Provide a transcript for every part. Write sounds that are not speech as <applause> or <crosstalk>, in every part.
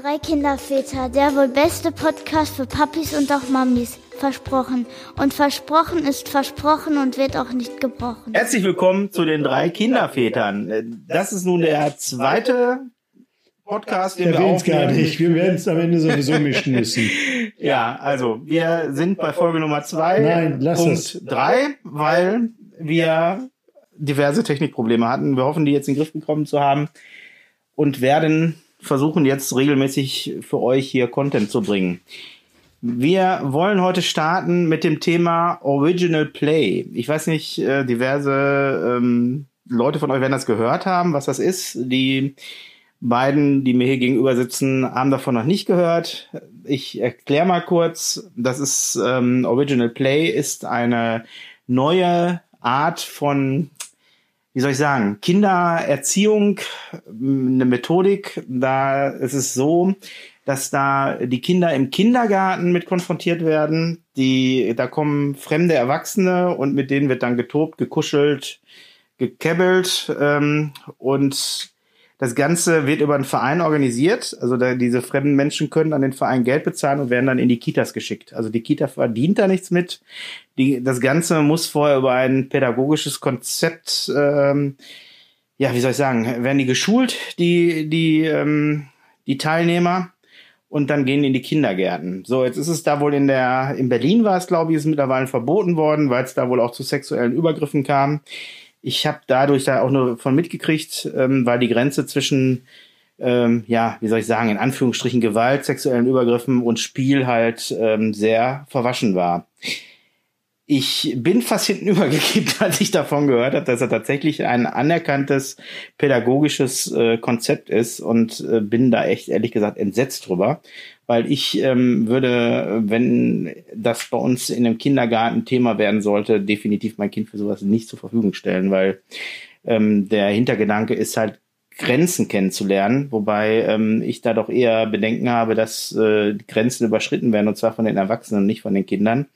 Drei Kinderväter, der wohl beste Podcast für Papis und auch Mamis. Versprochen. Und versprochen ist versprochen und wird auch nicht gebrochen. Herzlich willkommen zu den drei Kindervätern. Das ist nun der zweite Podcast, den wir Erwähnt's aufnehmen. gar nicht. Wir werden es am Ende sowieso mischen müssen. <laughs> Ja, also wir sind bei Folge Nummer zwei, Nein, lass Punkt es. drei, weil wir diverse Technikprobleme hatten. Wir hoffen, die jetzt in den Griff bekommen zu haben und werden versuchen jetzt regelmäßig für euch hier Content zu bringen. Wir wollen heute starten mit dem Thema Original Play. Ich weiß nicht, äh, diverse ähm, Leute von euch werden das gehört haben, was das ist. Die beiden, die mir hier gegenüber sitzen, haben davon noch nicht gehört. Ich erkläre mal kurz. Das ist ähm, Original Play ist eine neue Art von wie soll ich sagen, Kindererziehung, eine Methodik, da ist es so, dass da die Kinder im Kindergarten mit konfrontiert werden. Die, da kommen fremde Erwachsene und mit denen wird dann getobt, gekuschelt, gekebbelt ähm, und das Ganze wird über einen Verein organisiert. Also da, diese fremden Menschen können an den Verein Geld bezahlen und werden dann in die Kitas geschickt. Also die Kita verdient da nichts mit. Die, das Ganze muss vorher über ein pädagogisches Konzept, ähm, ja, wie soll ich sagen, werden die geschult, die, die, ähm, die Teilnehmer. Und dann gehen die in die Kindergärten. So, jetzt ist es da wohl in der, in Berlin war es, glaube ich, ist mittlerweile verboten worden, weil es da wohl auch zu sexuellen Übergriffen kam. Ich habe dadurch da auch nur von mitgekriegt, ähm, weil die Grenze zwischen, ähm, ja, wie soll ich sagen, in Anführungsstrichen Gewalt, sexuellen Übergriffen und Spiel halt ähm, sehr verwaschen war. Ich bin fast hinten <laughs> übergekippt, als ich davon gehört habe, dass er tatsächlich ein anerkanntes pädagogisches äh, Konzept ist und äh, bin da echt ehrlich gesagt entsetzt drüber, weil ich ähm, würde, wenn das bei uns in einem Kindergarten Thema werden sollte, definitiv mein Kind für sowas nicht zur Verfügung stellen, weil ähm, der Hintergedanke ist halt Grenzen kennenzulernen, wobei ähm, ich da doch eher Bedenken habe, dass äh, Grenzen überschritten werden und zwar von den Erwachsenen und nicht von den Kindern.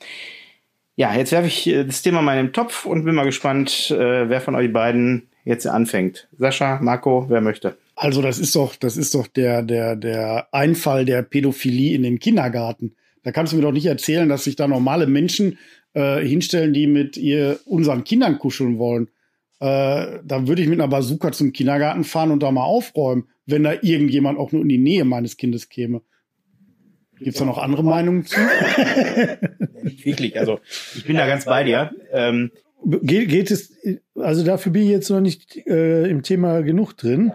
Ja, jetzt werfe ich äh, das Thema mal in den Topf und bin mal gespannt, äh, wer von euch beiden jetzt anfängt. Sascha, Marco, wer möchte? Also das ist doch, das ist doch der, der, der Einfall der Pädophilie in den Kindergarten. Da kannst du mir doch nicht erzählen, dass sich da normale Menschen äh, hinstellen, die mit ihr unseren Kindern kuscheln wollen. Äh, da würde ich mit einer Bazooka zum Kindergarten fahren und da mal aufräumen, wenn da irgendjemand auch nur in die Nähe meines Kindes käme. Gibt's da noch andere Meinungen zu? Nicht <laughs> wirklich, also ich bin da ganz bei dir. Ähm, Geht, geht es, also dafür bin ich jetzt noch nicht äh, im Thema genug drin.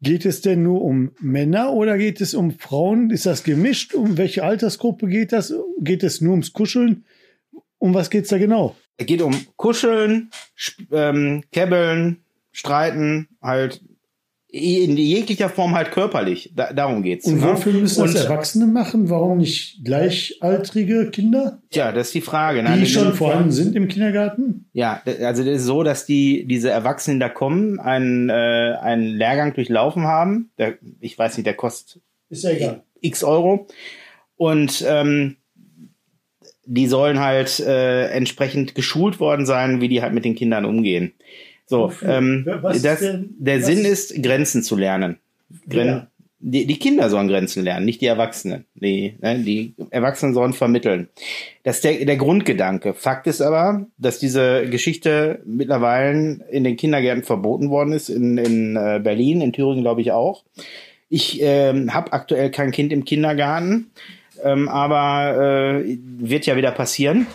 Geht es denn nur um Männer oder geht es um Frauen? Ist das gemischt? Um welche Altersgruppe geht das? Geht es nur ums Kuscheln? Um was geht's da genau? es geht um Kuscheln, ähm, Käbbeln, Streiten, halt in jeglicher Form halt körperlich. Da, darum geht's. Und ne? wofür müssen das Erwachsene machen? Warum nicht gleichaltrige Kinder, Tja, das ist die Frage. ne? die Das schon ist- vorhanden sind im Kindergarten? Ja, also das ist so, dass die diese Erwachsenen da kommen, einen, äh, einen Lehrgang durchlaufen haben. Der, ich weiß nicht, der kostet Ist ja egal. x Euro. Und ähm, die sollen halt äh, entsprechend geschult worden sein, wie die halt mit den Kindern umgehen. So, ähm, das, der was- Sinn ist, Grenzen zu lernen. Gren Ja. die, die Kinder sollen Grenzen lernen, nicht die Erwachsenen. Die, ne, die Erwachsenen sollen vermitteln. Das ist der, der Grundgedanke. Fakt ist aber, dass diese Geschichte mittlerweile in den Kindergärten verboten worden ist, in, in äh, Berlin, in Thüringen glaube ich auch. Ich ähm, habe aktuell kein Kind im Kindergarten, ähm, aber äh, wird ja wieder passieren.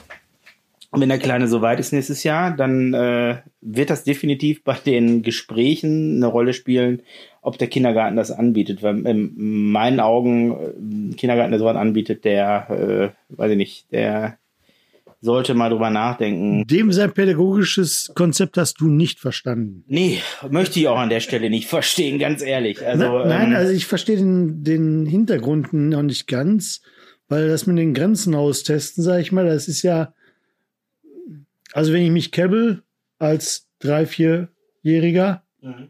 Und wenn der Kleine soweit ist nächstes Jahr, dann äh, wird das definitiv bei den Gesprächen eine Rolle spielen, ob der Kindergarten das anbietet. Weil in meinen Augen äh, ein Kindergarten, der sowas anbietet, der, äh, weiß ich nicht, der sollte mal drüber nachdenken. Dem sein pädagogisches Konzept hast du nicht verstanden. Nee, möchte ich auch an der Stelle nicht verstehen, ganz ehrlich. Also, Na, nein, ähm, also ich verstehe den, den Hintergrund noch nicht ganz, weil das mit den Grenzen austesten, sage ich mal, das ist ja, also wenn ich mich kebbel als drei, vierjähriger, Mhm.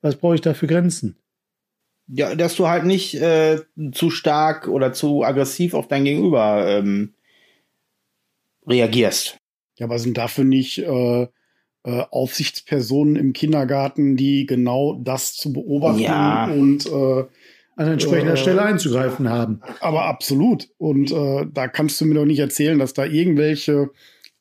was brauche ich da für Grenzen? Ja, dass du halt nicht äh, zu stark oder zu aggressiv auf dein Gegenüber ähm, reagierst. Ja, aber sind dafür nicht äh, äh, Aufsichtspersonen im Kindergarten, die genau das zu beobachten Ja. und äh, an entsprechender Äh, Stelle einzugreifen haben. Aber absolut. Und äh, da kannst du mir doch nicht erzählen, dass da irgendwelche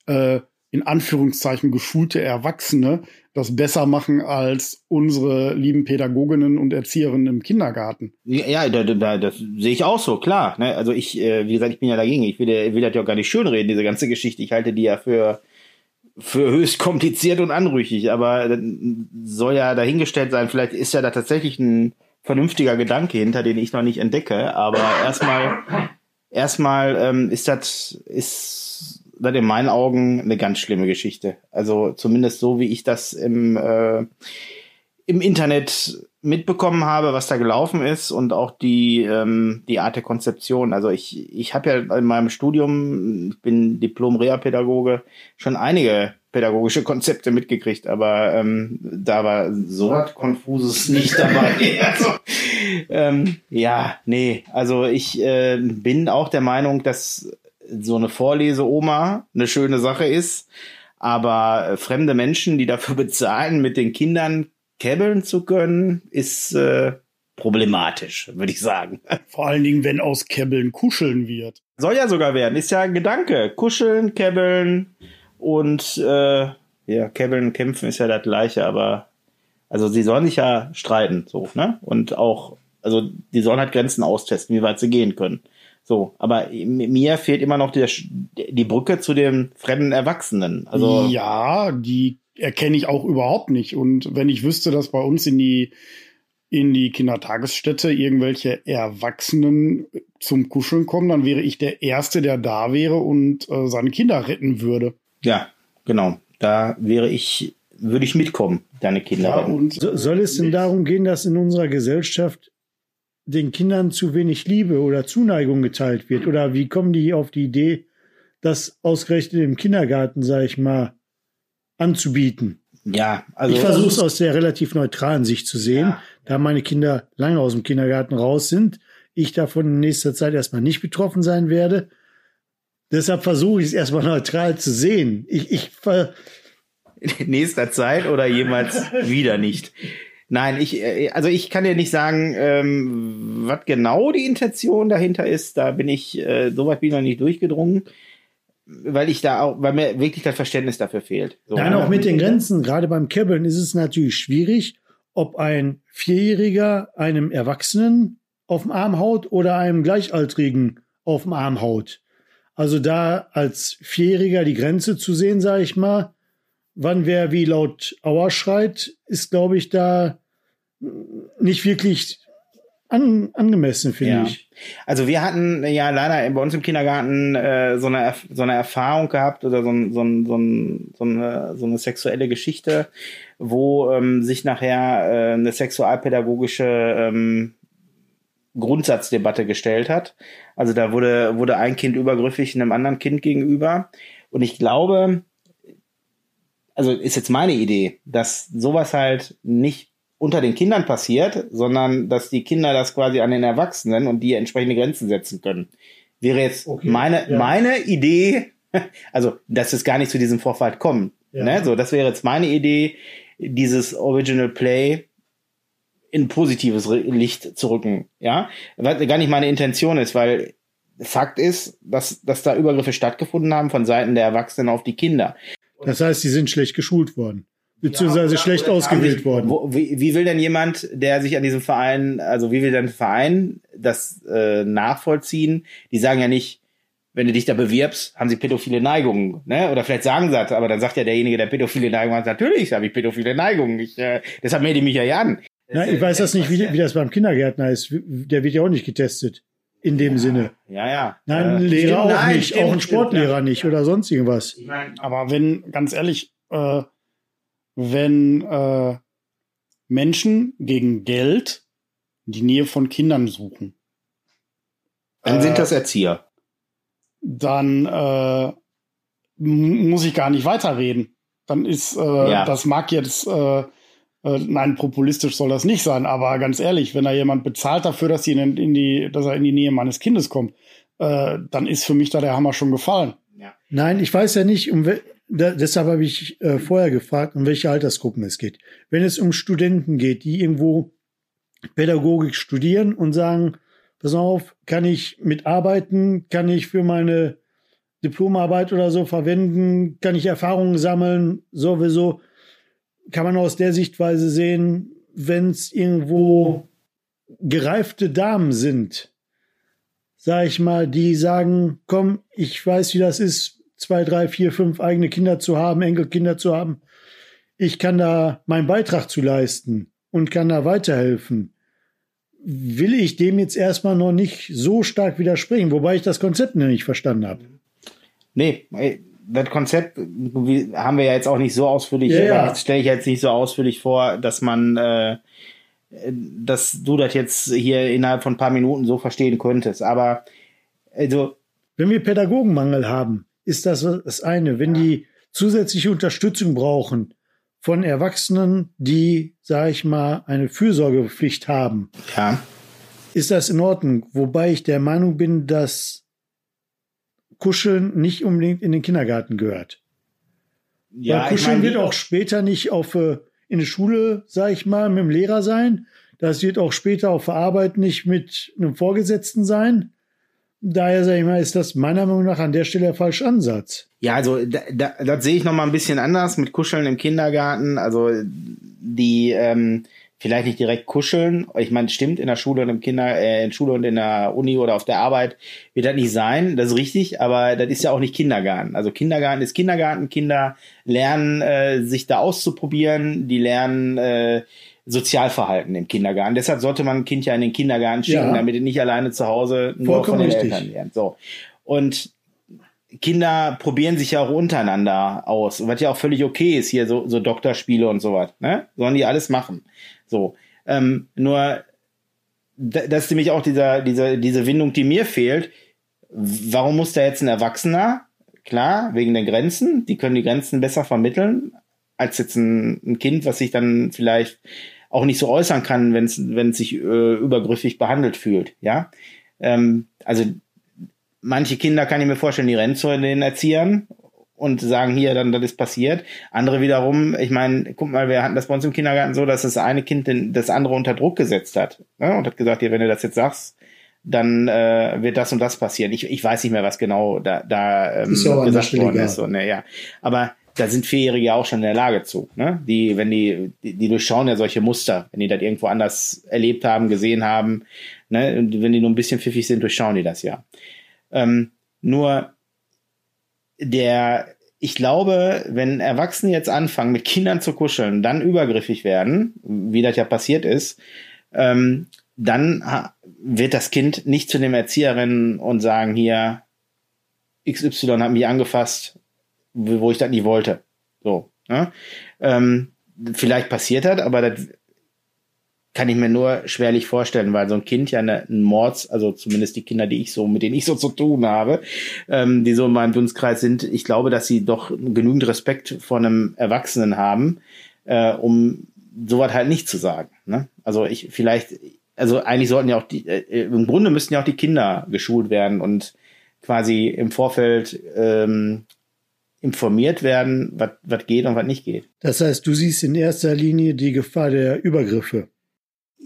äh, in Anführungszeichen geschulte Erwachsene das besser machen als unsere lieben Pädagoginnen und Erzieherinnen im Kindergarten. Ja, da, da, das sehe ich auch so, klar. Ne? Also ich, äh, wie gesagt, ich bin ja dagegen. Ich will, will das ja auch gar nicht schönreden, diese ganze Geschichte. Ich halte die ja für, für höchst kompliziert und anrüchig, aber soll ja dahingestellt sein. Vielleicht ist ja da tatsächlich ein vernünftiger Gedanke hinter, den ich noch nicht entdecke. Aber erstmal, erstmal ähm, ist das, ist das in meinen Augen eine ganz schlimme Geschichte. Also zumindest so, wie ich das im, äh, im Internet mitbekommen habe, was da gelaufen ist und auch die, ähm, die Art der Konzeption. Also ich, ich habe ja in meinem Studium, ich bin Diplom-Rea-Pädagoge, schon einige pädagogische Konzepte mitgekriegt, aber ähm, da war so was Konfuses nicht dabei. <laughs> also, ähm, ja, nee, also ich äh, bin auch der Meinung, dass so eine Vorlese-Oma eine schöne Sache ist, aber äh, fremde Menschen, die dafür <laughs> bezahlen, mit den Kindern käbbeln zu können, ist äh, problematisch, würde ich sagen. <laughs> Vor allen Dingen, wenn aus Käbbeln kuscheln wird. Soll ja sogar werden, ist ja ein Gedanke. Kuscheln, käbbeln und äh, ja, käbbeln, kämpfen ist ja das gleiche, aber also sie sollen sich ja streiten, so, ne? Und auch, also die sollen halt Grenzen austesten, wie weit sie gehen können. So, aber mir fehlt immer noch die, die Brücke zu dem fremden Erwachsenen. Also ja, die erkenne ich auch überhaupt nicht. Und wenn ich wüsste, dass bei uns in die in die Kindertagesstätte irgendwelche Erwachsenen zum Kuscheln kommen, dann wäre ich der Erste, der da wäre und äh, seine Kinder retten würde. Ja, genau. Da wäre ich, würde ich mitkommen, deine Kinder Ja, retten. und So, soll es denn darum gehen, dass in unserer Gesellschaft den Kindern zu wenig Liebe oder Zuneigung geteilt wird? Oder wie kommen die auf die Idee, das ausgerechnet im Kindergarten, sage ich mal, anzubieten? Ja, also ich versuche es aus der relativ neutralen Sicht zu sehen, Ja, da meine Kinder lange aus dem Kindergarten raus sind, ich davon in nächster Zeit erstmal nicht betroffen sein werde. Deshalb versuche ich es erstmal neutral zu sehen. Ich, ich ver in nächster Zeit oder jemals wieder nicht. Nein, ich, äh, also ich kann dir nicht sagen, ähm, was genau die Intention dahinter ist. Da bin ich, äh, soweit bin ich noch nicht durchgedrungen, weil ich da auch, weil mir wirklich das Verständnis dafür fehlt. So, Nein, ne? auch mit den Grenzen, gerade beim Käbbeln ist es natürlich schwierig, ob ein Vierjähriger einem Erwachsenen auf dem Arm haut oder einem Gleichaltrigen auf dem Arm haut. Also da als Vierjähriger die Grenze zu sehen, sage ich mal, wann wer wie laut Auer schreit, ist, glaube ich, da nicht wirklich an, angemessen, finde Ja. ich. Also wir hatten ja leider bei uns im Kindergarten äh, so, eine, so eine Erfahrung gehabt oder so, ein, so, ein, so, ein, so, eine, so eine sexuelle Geschichte, wo ähm, sich nachher äh, eine sexualpädagogische ähm, Grundsatzdebatte gestellt hat. Also da wurde, wurde ein Kind übergriffig einem anderen Kind gegenüber. Und ich glaube, also ist jetzt meine Idee, dass sowas halt nicht unter den Kindern passiert, sondern dass die Kinder das quasi an den Erwachsenen und die entsprechende Grenzen setzen können. Wäre jetzt Okay, meine, ja. meine Idee, <laughs> also dass es gar nicht zu diesem Vorfall kommt. Ja. Ne? So, das wäre jetzt meine Idee, dieses Original Play in positives Licht zu rücken. Ja, was gar nicht meine Intention ist, weil Fakt ist, dass, dass da Übergriffe stattgefunden haben von Seiten der Erwachsenen auf die Kinder. Das heißt, sie sind schlecht geschult worden, beziehungsweise schlecht ausgewählt worden. Wo, wie, wie will denn jemand, der sich an diesem Verein, also wie will denn ein Verein das äh, nachvollziehen? Die sagen ja nicht, wenn du dich da bewirbst, haben sie pädophile Neigungen, ne? Oder vielleicht sagen sie das, aber dann sagt ja derjenige, der pädophile Neigungen hat, natürlich habe ich pädophile Neigungen. Ich, äh, deshalb melde ich mich ja an. Nein, ich weiß das nicht, wie, wie das beim Kindergärtner ist. Der wird ja auch nicht getestet. In dem Sinne. Ja, ja. Nein, ein Äh, Lehrer stimmt, auch nein, nicht, stimmt, auch ein stimmt, Sportlehrer ja. nicht oder sonst irgendwas. Ich mein, Aber wenn, ganz ehrlich, äh, wenn äh, Menschen gegen Geld die Nähe von Kindern suchen, dann äh, sind das Erzieher. dann äh, muss ich gar nicht weiterreden. Dann ist, äh, Ja. das mag jetzt, äh, äh, nein, populistisch soll das nicht sein, aber ganz ehrlich, wenn da jemand bezahlt dafür, dass, sie in, in die, dass er in die Nähe meines Kindes kommt, äh, dann ist für mich da der Hammer schon gefallen. Nein, ich weiß ja nicht, um wel- da, deshalb habe ich äh, vorher gefragt, um welche Altersgruppen es geht. Wenn es um Studenten geht, die irgendwo Pädagogik studieren und sagen, pass auf, kann ich mitarbeiten, kann ich für meine Diplomarbeit oder so verwenden, kann ich Erfahrungen sammeln, sowieso kann man aus der Sichtweise sehen, wenn es irgendwo gereifte Damen sind, sag ich mal, die sagen, komm, ich weiß, wie das ist, zwei, drei, vier, fünf eigene Kinder zu haben, Enkelkinder zu haben. Ich kann da meinen Beitrag zu leisten und kann da weiterhelfen. Will ich dem jetzt erstmal noch nicht so stark widersprechen, wobei ich das Konzept noch nicht verstanden habe. Nee, das Konzept haben wir ja jetzt auch nicht so ausführlich, ja, ja. das stelle ich jetzt nicht so ausführlich vor, dass man, äh, dass du das jetzt hier innerhalb von ein paar Minuten so verstehen könntest. Aber also. Wenn wir Pädagogenmangel haben, ist das das eine. Wenn die zusätzliche Unterstützung brauchen von Erwachsenen, die, sage ich mal, eine Fürsorgepflicht haben, ja. ist das in Ordnung. Wobei ich der Meinung bin, dass Kuscheln nicht unbedingt in den Kindergarten gehört. Ja, Weil Kuscheln ich mein, wird auch später nicht auf äh, in der Schule, sage ich mal, mit dem Lehrer sein. Das wird auch später auf der Arbeit nicht mit einem Vorgesetzten sein. Daher sage ich mal, ist das meiner Meinung nach an der Stelle der falsche Ansatz. Ja, also da, da, das sehe ich noch mal ein bisschen anders mit Kuscheln im Kindergarten. Also die ähm, vielleicht nicht direkt kuscheln. Ich meine, stimmt, in der Schule und im Kinder, äh, in Schule und in der Uni oder auf der Arbeit wird das nicht sein, das ist richtig, aber das ist ja auch nicht Kindergarten. Also Kindergarten ist Kindergarten, Kinder lernen, äh, sich da auszuprobieren, die lernen äh, Sozialverhalten im Kindergarten. Deshalb sollte man ein Kind ja in den Kindergarten schicken, ja. damit es nicht alleine zu Hause nur Vollkommen von den richtig. Eltern lernt. So. Und Kinder probieren sich ja auch untereinander aus, was ja auch völlig okay ist, hier so, so Doktorspiele und sowas, ne? Sollen die alles machen. So. Ähm, nur, das ist nämlich auch dieser, dieser, diese Windung, die mir fehlt. Warum muss da jetzt ein Erwachsener? Klar, wegen der Grenzen. Die können die Grenzen besser vermitteln, als jetzt ein, ein Kind, was sich dann vielleicht auch nicht so äußern kann, wenn es wenn es sich äh, übergriffig behandelt fühlt. Ja, ähm, also manche Kinder kann ich mir vorstellen, die rennen zu den Erziehern und sagen hier, dann das ist passiert. Andere wiederum, ich meine, guck mal, wir hatten das bei uns im Kindergarten so, dass das eine Kind den, das andere unter Druck gesetzt hat ne? und hat gesagt, hier, wenn du das jetzt sagst, dann äh, wird das und das passieren. Ich, ich weiß nicht mehr, was genau da, da ähm, ist gesagt worden ist. So, ne, ja. Aber da sind Vierjährige auch schon in der Lage zu. Ne? Die, wenn die, die, die durchschauen ja solche Muster, wenn die das irgendwo anders erlebt haben, gesehen haben, ne? Und wenn die nur ein bisschen pfiffig sind, durchschauen die das ja. Ähm, nur der, ich glaube, wenn Erwachsene jetzt anfangen, mit Kindern zu kuscheln, dann übergriffig werden, wie das ja passiert ist, ähm, dann wird das Kind nicht zu dem Erzieherin und sagen, hier, XY hat mich angefasst, wo ich das nie wollte. So. Ne? Ähm, vielleicht passiert hat, aber das kann ich mir nur schwerlich vorstellen, weil so ein Kind ja eine, ein Mords, also zumindest die Kinder, die ich so, mit denen ich so zu tun habe, ähm, die so in meinem Dunstkreis sind, ich glaube, dass sie doch genügend Respekt vor einem Erwachsenen haben, äh, um sowas halt nicht zu sagen. Ne? Also ich vielleicht, also eigentlich sollten ja auch die, äh, im Grunde müssten ja auch die Kinder geschult werden und quasi im Vorfeld ähm, informiert werden, was geht und was nicht geht. Das heißt, du siehst in erster Linie die Gefahr der Übergriffe.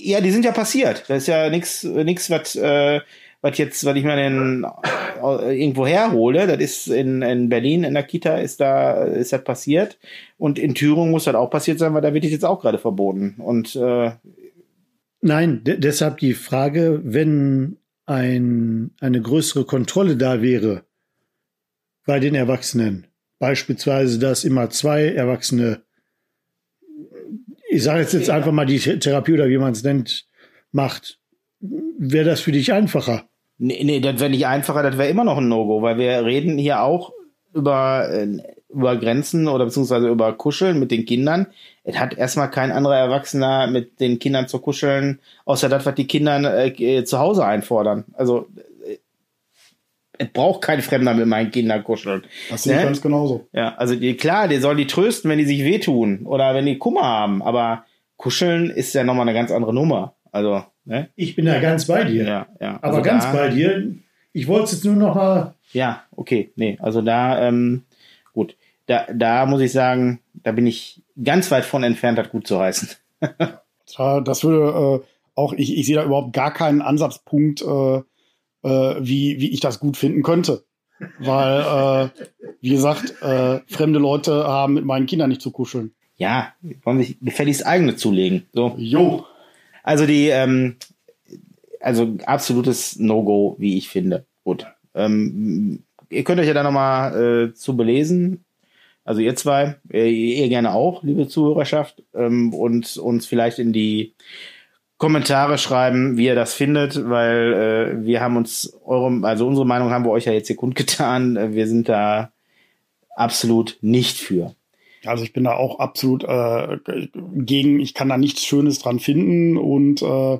Ja, die sind ja passiert. Das ist ja nichts, nix, was äh, was jetzt, was ich mir denn äh, irgendwo herhole. Das ist in, in Berlin in der Kita ist da ist das passiert und in Thüringen muss das auch passiert sein, weil da wird es jetzt auch gerade verboten. Und äh, nein, deshalb die Frage, wenn ein, eine größere Kontrolle da wäre bei den Erwachsenen, beispielsweise, dass immer zwei Erwachsene ich sage jetzt, jetzt einfach mal die Therapie oder wie man es nennt, macht, wäre das für dich einfacher? Nee, nee das wäre nicht einfacher, das wäre immer noch ein No-Go, weil wir reden hier auch über, äh, über Grenzen oder beziehungsweise über Kuscheln mit den Kindern. Es hat erstmal kein anderer Erwachsener mit den Kindern zu kuscheln, außer das, was die Kinder äh, zu Hause einfordern. Also es braucht kein Fremder mit meinen Kindern kuscheln. Das sehe ich ne? ganz genauso. Ja, also die, klar, die sollen die trösten, wenn die sich wehtun oder wenn die Kummer haben, aber kuscheln ist ja nochmal eine ganz andere Nummer. Also, ne? Ich bin da ganz bei dir. Ja, ja. Also aber ganz da, bei dir. Ich wollte es jetzt nur noch mal. Ja, okay, nee, also da, ähm, gut, da, da muss ich sagen, da bin ich ganz weit von entfernt, das gut zu heißen. <laughs> das würde äh, auch ich, ich sehe da überhaupt gar keinen Ansatzpunkt, äh, äh, wie, wie ich das gut finden könnte. Weil, äh, wie gesagt, äh, fremde Leute haben mit meinen Kindern nicht zu kuscheln. Ja, wollen sich gefälligst eigene zulegen. So. Jo. Also die, ähm, also absolutes No-Go, wie ich finde. Gut. Ähm, ihr könnt euch ja da nochmal äh, zu belesen. Also ihr zwei, äh, ihr gerne auch, liebe Zuhörerschaft, ähm, und uns vielleicht in die Kommentare schreiben, wie ihr das findet, weil äh, wir haben uns eure, also unsere Meinung haben wir euch ja jetzt hier kundgetan. Äh, wir sind da absolut nicht für. Also ich bin da auch absolut äh, gegen, ich kann da nichts Schönes dran finden und äh,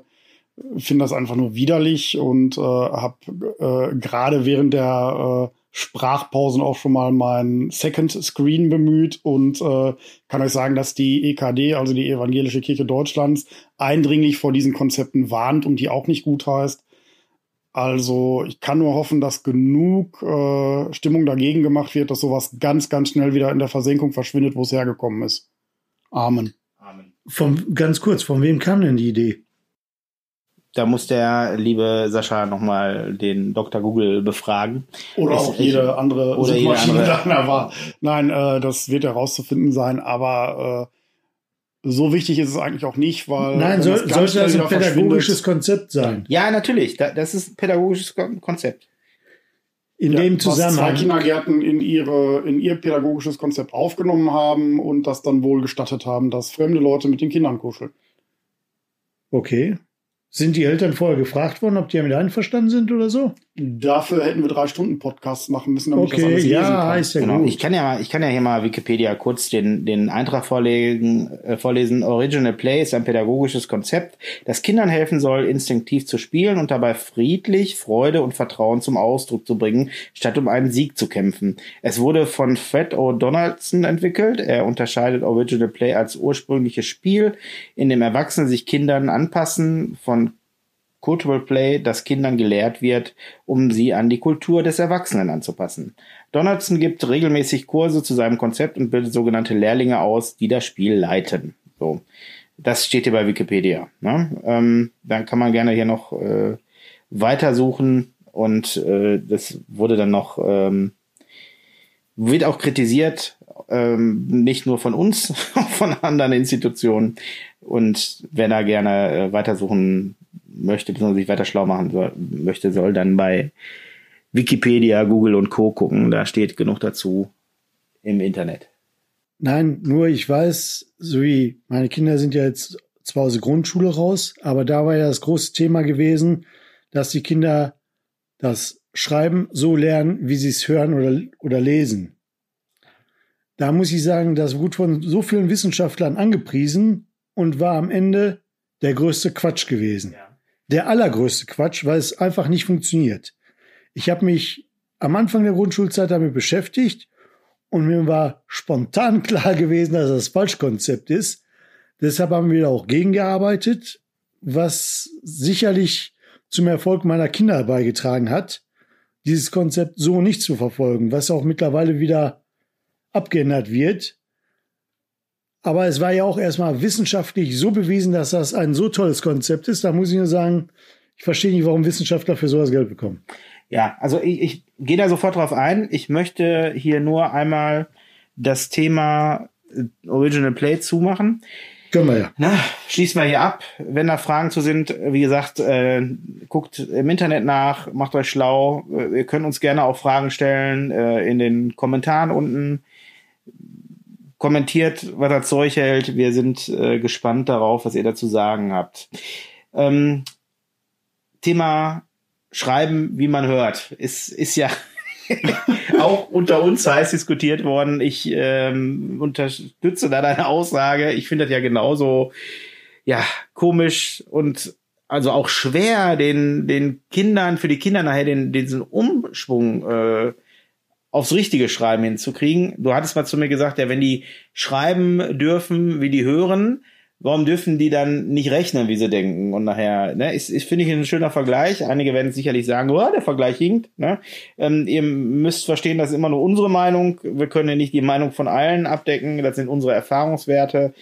finde das einfach nur widerlich und äh, habe äh, gerade während der äh, Sprachpausen auch schon mal mein Second Screen bemüht und äh, kann euch sagen, dass die EKD, also die Evangelische Kirche Deutschlands, eindringlich vor diesen Konzepten warnt und die auch nicht gut heißt. Also ich kann nur hoffen, dass genug äh, Stimmung dagegen gemacht wird, dass sowas ganz, ganz schnell wieder in der Versenkung verschwindet, wo es hergekommen ist. Amen. Amen. Von, ganz kurz, von wem kam denn die Idee? Da muss der liebe Sascha nochmal den Dr. Google befragen. Oder Ist- auch jede andere oder jede Suchmaschine andere- <laughs> da war. Nein, äh, das wird herauszufinden sein, aber äh, so wichtig ist es eigentlich auch nicht, weil Nein, soll, das sollte das ein pädagogisches Konzept sein. Ja, natürlich. Da, das ist ein pädagogisches Kon- Konzept. In Ja, dem was zwei Zusammenhang. Kindergärten in ihre in ihr pädagogisches Konzept aufgenommen haben und das dann wohl gestattet haben, dass fremde Leute mit den Kindern kuscheln. Okay. Sind die Eltern vorher gefragt worden, ob die damit einverstanden sind oder so? Dafür hätten wir drei Stunden Podcasts machen müssen, damit ich das Okay, alles lesen ja, kann. ist ja Genau. gut. Ich kann ja mal, ich kann ja hier mal Wikipedia kurz den, den Eintrag vorlegen, äh, vorlesen. Original Play ist ein pädagogisches Konzept, das Kindern helfen soll, instinktiv zu spielen und dabei friedlich Freude und Vertrauen zum Ausdruck zu bringen, statt um einen Sieg zu kämpfen. Es wurde von Fred O. Donaldson entwickelt. Er unterscheidet Original Play als ursprüngliches Spiel, in dem Erwachsene sich Kindern anpassen, von Cultural Play, das Kindern gelehrt wird, um sie an die Kultur des Erwachsenen anzupassen. Donaldson gibt regelmäßig Kurse zu seinem Konzept und bildet sogenannte Lehrlinge aus, die das Spiel leiten. So, das steht hier bei Wikipedia. Ne? Ähm, dann kann man gerne hier noch äh, weitersuchen und äh, das wurde dann noch ähm, wird auch kritisiert, ähm, nicht nur von uns, auch <laughs> von anderen Institutionen. Und wer da gerne äh, weitersuchen möchte, beziehungsweise sich weiter schlau machen soll, möchte, soll dann bei Wikipedia, Google und Co. gucken. Da steht genug dazu im Internet. Nein, nur ich weiß, so wie meine Kinder sind ja jetzt zwar aus der Grundschule raus, aber da war ja das große Thema gewesen, dass die Kinder das Schreiben so lernen, wie sie es hören oder, oder lesen. Da muss ich sagen, das wurde von so vielen Wissenschaftlern angepriesen und war am Ende der größte Quatsch gewesen. Der allergrößte Quatsch, weil es einfach nicht funktioniert. Ich habe mich am Anfang der Grundschulzeit damit beschäftigt und mir war spontan <laughs> klar gewesen, dass das Falschkonzept ist. Deshalb haben wir da auch gegengearbeitet, was sicherlich zum Erfolg meiner Kinder beigetragen hat, dieses Konzept so nicht zu verfolgen, was auch mittlerweile wieder abgeändert wird. Aber es war ja auch erstmal wissenschaftlich so bewiesen, dass das ein so tolles Konzept ist. Da muss ich nur sagen, ich verstehe nicht, warum Wissenschaftler für sowas Geld bekommen. Ja, also ich, ich gehe da sofort drauf ein. Ich möchte hier nur einmal das Thema äh, Original Play zumachen. Können wir ja. Na, schließen wir hier ab. Wenn da Fragen zu sind, wie gesagt, äh, guckt im Internet nach, macht euch schlau. Äh, Ihr könnt uns gerne auch Fragen stellen äh, in den Kommentaren unten. Kommentiert, was das Zeug hält. Wir sind äh, gespannt darauf, was ihr dazu sagen habt. Ähm, Thema Schreiben, wie man hört, ist, ist ja <laughs> auch unter uns heiß diskutiert worden. Ich ähm, unterstütze da deine Aussage. Ich finde das ja genauso ja komisch und also auch schwer, den den Kindern für die Kinder nachher den diesen Umschwung äh, aufs richtige Schreiben hinzukriegen. Du hattest mal zu mir gesagt, ja, wenn die schreiben dürfen, wie die hören, warum dürfen die dann nicht rechnen, wie sie denken? Und nachher, ne, ist, ist finde ich ein schöner Vergleich. Einige werden sicherlich sagen, oh, der Vergleich hinkt. Ne? Ähm, ihr müsst verstehen, das ist immer nur unsere Meinung. Wir können ja nicht die Meinung von allen abdecken. Das sind unsere Erfahrungswerte.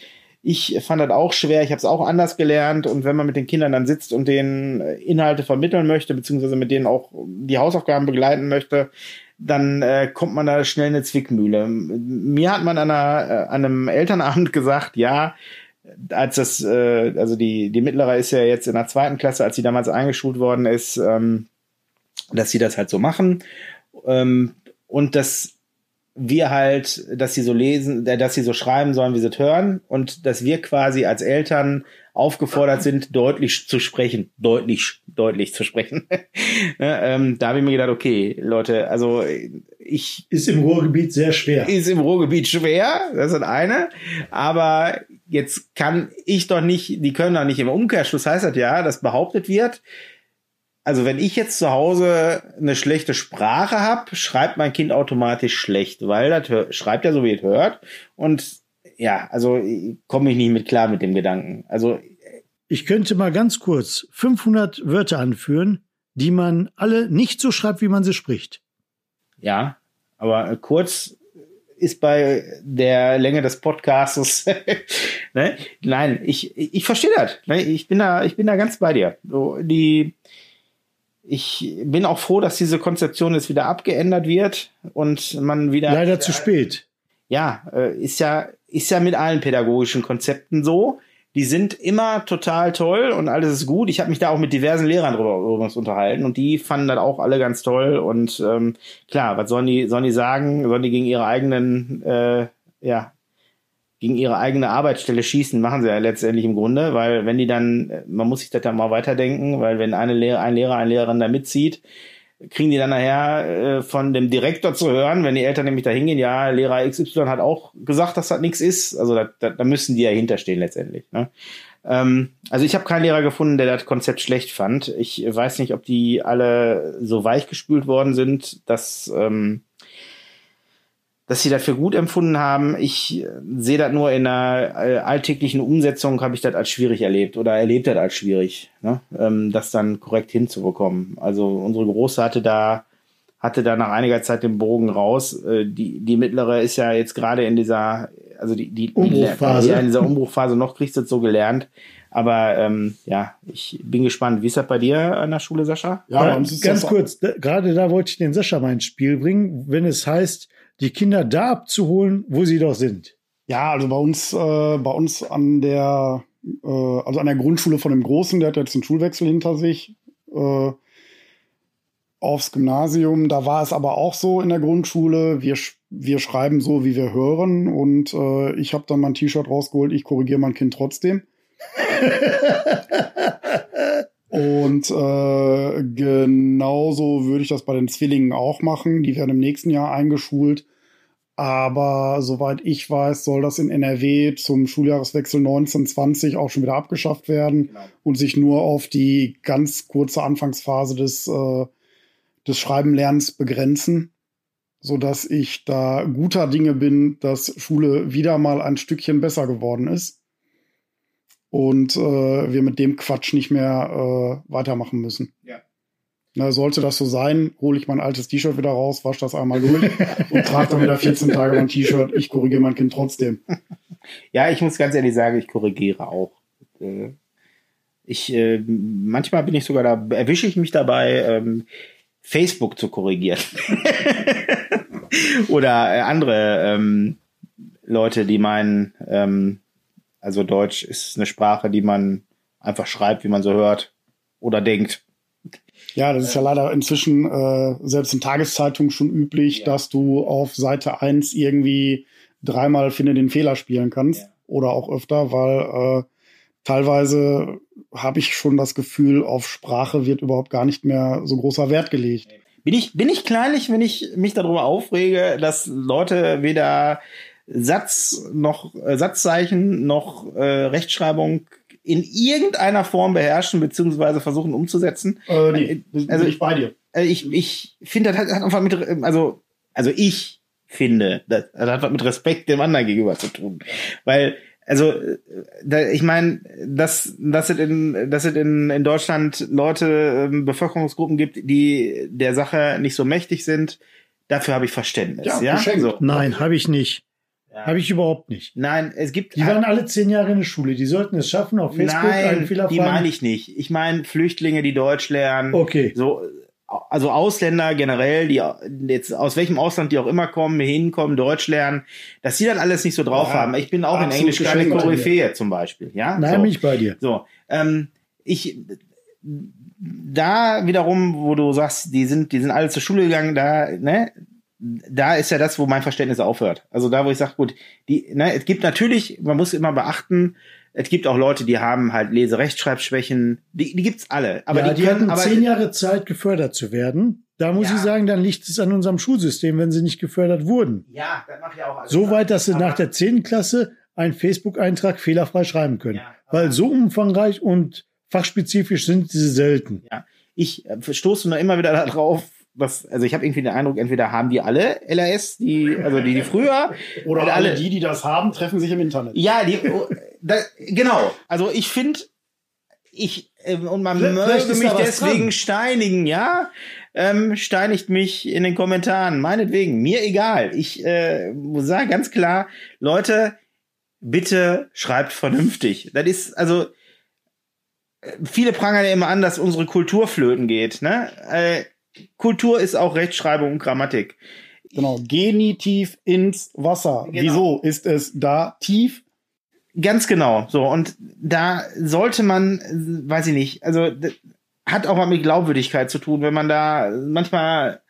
Ich fand das auch schwer, ich habe es auch anders gelernt und wenn man mit den Kindern dann sitzt und denen Inhalte vermitteln möchte, beziehungsweise mit denen auch die Hausaufgaben begleiten möchte, dann äh, kommt man da schnell in eine Zwickmühle. Mir hat man an, einer, äh, an einem Elternabend <laughs> gesagt, ja, als das, äh, also die, die mittlere ist ja jetzt in der zweiten Klasse, als sie damals eingeschult worden ist, ähm, dass sie das halt so machen. Ähm, und dass wir halt, dass sie so lesen, äh, dass sie so schreiben sollen, wie sie es hören und dass wir quasi als Eltern aufgefordert sind, deutlich zu sprechen, deutlich, deutlich zu sprechen. <laughs> ne, ähm, da habe ich mir gedacht, okay, Leute, also ich ist im Ruhrgebiet sehr schwer. Ist im Ruhrgebiet schwer, das ist das eine. Aber jetzt kann ich doch nicht, die können doch nicht im Umkehrschluss heißt das ja, dass behauptet wird, also wenn ich jetzt zu Hause eine schlechte Sprache habe, schreibt mein Kind automatisch schlecht, weil das schreibt ja so, wie es hört. Und ja, also komme ich nicht mit klar mit dem Gedanken. Also ich könnte mal ganz kurz 500 Wörter anführen, die man alle nicht so schreibt, wie man sie spricht. Ja, aber kurz ist bei der Länge des Podcasts. <laughs> ne? Nein, ich, ich verstehe das. Ne? Ich bin da, ich bin da ganz bei dir. So, die, ich bin auch froh, dass diese Konzeption jetzt wieder abgeändert wird und man wieder. Leider zu spät. Ja, äh, ist ja, ist ja mit allen pädagogischen Konzepten so. Die sind immer total toll und alles ist gut. Ich habe mich da auch mit diversen Lehrern drüber übrigens unterhalten und die fanden das auch alle ganz toll. Und ähm, klar, was sollen die, sollen die sagen? Sollen die gegen ihre eigenen äh, ja, gegen ihre eigene Arbeitsstelle schießen, machen sie ja letztendlich im Grunde, weil wenn die dann, man muss sich das dann mal weiterdenken, weil wenn eine Lehrer, ein Lehrer, eine Lehrerin da mitzieht, kriegen die dann nachher äh, von dem Direktor zu hören, wenn die Eltern nämlich da hingehen, ja, Lehrer XY hat auch gesagt, dass das nichts ist, also da, da, da müssen die ja hinterstehen letztendlich. Ne? Ähm, also ich habe keinen Lehrer gefunden, der das Konzept schlecht fand. Ich weiß nicht, ob die alle so weichgespült worden sind, dass ähm, dass sie das für gut empfunden haben. Ich äh, sehe das nur in einer äh, alltäglichen Umsetzung, habe ich das als schwierig erlebt oder erlebt das als schwierig, ne? ähm, das dann korrekt hinzubekommen. Also unsere Große hatte da hatte da nach einiger Zeit den Bogen raus. Äh, die, die mittlere ist ja jetzt gerade in dieser, also die, die, Umbruchphase. Die, ja, in dieser Umbruchphase noch kriegst du das so gelernt. Aber ähm, ja, ich bin gespannt. Wie ist das bei dir an der Schule, Sascha? Ja, ganz kurz, da, gerade da wollte ich den Sascha mal ins Spiel bringen, wenn es heißt, die Kinder da abzuholen, wo sie doch sind. Ja, also bei uns, äh, bei uns an der, äh, also an der Grundschule von dem Großen, der hat jetzt einen Schulwechsel hinter sich, äh, aufs Gymnasium. Da war es aber auch so in der Grundschule. Wir, wir schreiben so, wie wir hören. Und äh, ich habe dann mein T-Shirt rausgeholt, ich korrigiere mein Kind trotzdem. <laughs> Und äh, genauso würde ich das bei den Zwillingen auch machen. Die werden im nächsten Jahr eingeschult. Aber soweit ich weiß, soll das in NRW zum Schuljahreswechsel 1920 auch schon wieder abgeschafft werden genau. und sich nur auf die ganz kurze Anfangsphase des, äh, des Schreibenlernens begrenzen, sodass ich da guter Dinge bin, dass Schule wieder mal ein Stückchen besser geworden ist und äh, wir mit dem Quatsch nicht mehr äh, weitermachen müssen. Ja. Na, sollte das so sein, hole ich mein altes T-Shirt wieder raus, wasche das einmal durch und trage dann wieder 14 Tage mein T-Shirt. Ich korrigiere mein Kind trotzdem. Ja, ich muss ganz ehrlich sagen, ich korrigiere auch. Äh, ich, äh, manchmal bin ich sogar da, erwische ich mich dabei, ähm, Facebook zu korrigieren. <laughs> Oder äh, andere ähm, Leute, die meinen, ähm, also Deutsch ist eine Sprache, die man einfach schreibt, wie man so hört oder denkt. Ja, das ist ja leider inzwischen äh, selbst in Tageszeitungen schon üblich, ja. dass du auf Seite 1 irgendwie dreimal finde den Fehler spielen kannst ja. oder auch öfter, weil äh, teilweise habe ich schon das Gefühl, auf Sprache wird überhaupt gar nicht mehr so großer Wert gelegt. Bin ich, bin ich kleinlich, wenn ich mich darüber aufrege, dass Leute weder Satz noch äh, Satzzeichen noch äh, Rechtschreibung in irgendeiner Form beherrschen beziehungsweise versuchen umzusetzen. Äh, nee, äh, also ich bei dir. Äh, ich ich finde, das hat, hat einfach mit also also ich finde, das, das hat was mit Respekt dem anderen gegenüber zu tun, weil also da, ich meine, dass dass es in dass es in, in Deutschland Leute ähm, Bevölkerungsgruppen gibt, die der Sache nicht so mächtig sind, dafür habe ich Verständnis. Ja, ja? So. Nein, habe ich nicht. Habe ich überhaupt nicht. Nein, es gibt. Die waren alle zehn Jahre in der Schule. Die sollten es schaffen, auf Facebook einen Nein, Fehler die meine ich nicht. Ich meine Flüchtlinge, die Deutsch lernen. Okay. So, also Ausländer generell, die jetzt aus welchem Ausland die auch immer kommen, hinkommen, Deutsch lernen, dass die dann alles nicht so drauf Ja, haben. Ich bin auch in Englisch keine. Koryphäe zum Beispiel. Ja, Nein, so. bin ich bei dir. So, ähm, ich da wiederum, wo du sagst, die sind, die sind alle zur Schule gegangen, da, ne, da ist ja das, wo mein Verständnis aufhört. Also da, wo ich sage, gut, die, ne, es gibt natürlich, man muss immer beachten, es gibt auch Leute, die haben halt Lese-Rechtschreibschwächen, die, die gibt's alle. Aber ja, die, die, können, hatten aber zehn Jahre Zeit, gefördert zu werden. Da muss Ja. ich sagen, dann liegt es an unserem Schulsystem, wenn sie nicht gefördert wurden. ja, das macht ja auch alles. So weit, dass sie Aber- nach der zehnten Klasse einen Facebook-Eintrag fehlerfrei schreiben können. Ja, Weil so umfangreich und fachspezifisch sind sie selten. Ja, ich äh, stoße nur immer wieder darauf, was, also ich habe irgendwie den Eindruck, entweder haben die alle LRS, die, also die, die früher, <laughs> Oder Oder alle alle- die, die das haben, treffen sich im Internet. ja, die, oh, da, genau, also ich finde, ich, ähm, und man ist mich deswegen dran. steinigen, ja, ähm, steinigt mich in den Kommentaren, meinetwegen, mir egal. Ich äh, muss sagen, ganz klar, Leute, bitte schreibt vernünftig. Das ist, also, äh, viele prangern ja immer an, dass unsere Kultur flöten geht, ne? Äh, Kultur ist auch Rechtschreibung und Grammatik. Genau. Genitiv ins Wasser. Genau. Wieso ist es da tief? Ganz genau. So, und da sollte man, weiß ich nicht, also hat auch mal mit Glaubwürdigkeit zu tun, wenn man da manchmal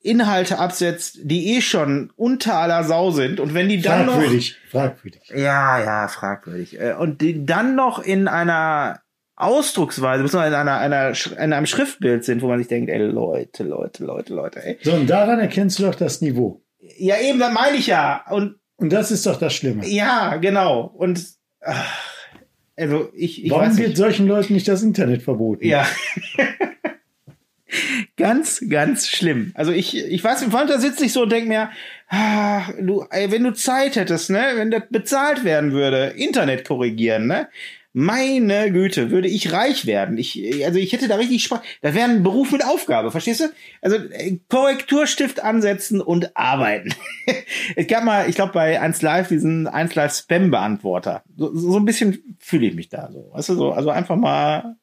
Inhalte absetzt, die eh schon unter aller Sau sind und wenn die dann noch Fragwürdig, fragwürdig. Ja, ja, fragwürdig. Äh, Und die dann noch in einer Ausdrucksweise, beziehungsweise in einer, einer, in einem Schriftbild sind, wo man sich denkt, ey, Leute, Leute, Leute, Leute, ey. So, und daran erkennst du doch das Niveau. Ja, eben, das meine ich ja. Und Und das ist doch das Schlimme. ja, genau. Und ach, also ich, ich Warum wird solchen Leuten nicht das Internet verboten? Ja. <laughs> ganz, ganz schlimm. Also ich, ich weiß nicht, da sitze ich so und denke mir, ah, du, ey, wenn du Zeit hättest, ne, wenn das bezahlt werden würde, Internet korrigieren, ne? Meine Güte, würde ich reich werden. Ich, also ich hätte da richtig Spaß. Das wäre ein Beruf mit Aufgabe, verstehst du? Also äh, Korrekturstift ansetzen und arbeiten. <laughs> es gab mal, ich glaube, bei 1 Live diesen 1 Live Spam-Beantworter. So, so ein bisschen fühle ich mich da so. Weißt du, so, also einfach mal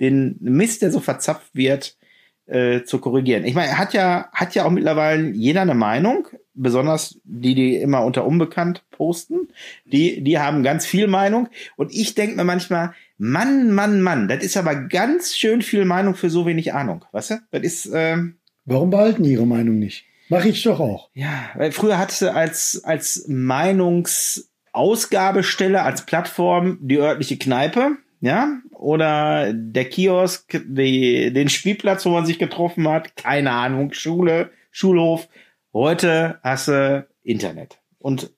den Mist, der so verzapft wird, äh, zu korrigieren. Ich meine, hat ja, hat ja auch mittlerweile jeder eine Meinung, besonders die, die immer unter unbekannt posten. Die, die haben ganz viel Meinung. Und ich denke mir manchmal, Mann, Mann, Mann, das ist aber ganz schön viel Meinung für so wenig Ahnung. Weißt du? Das ist, ähm, Warum behalten die ihre Meinung nicht? Mache ich doch auch. ja, weil früher hattest du als, als Meinungsausgabestelle, als Plattform die örtliche Kneipe, ja, oder der Kiosk, die, den Spielplatz, wo man sich getroffen hat, keine Ahnung, Schule, Schulhof. Heute hast du Internet und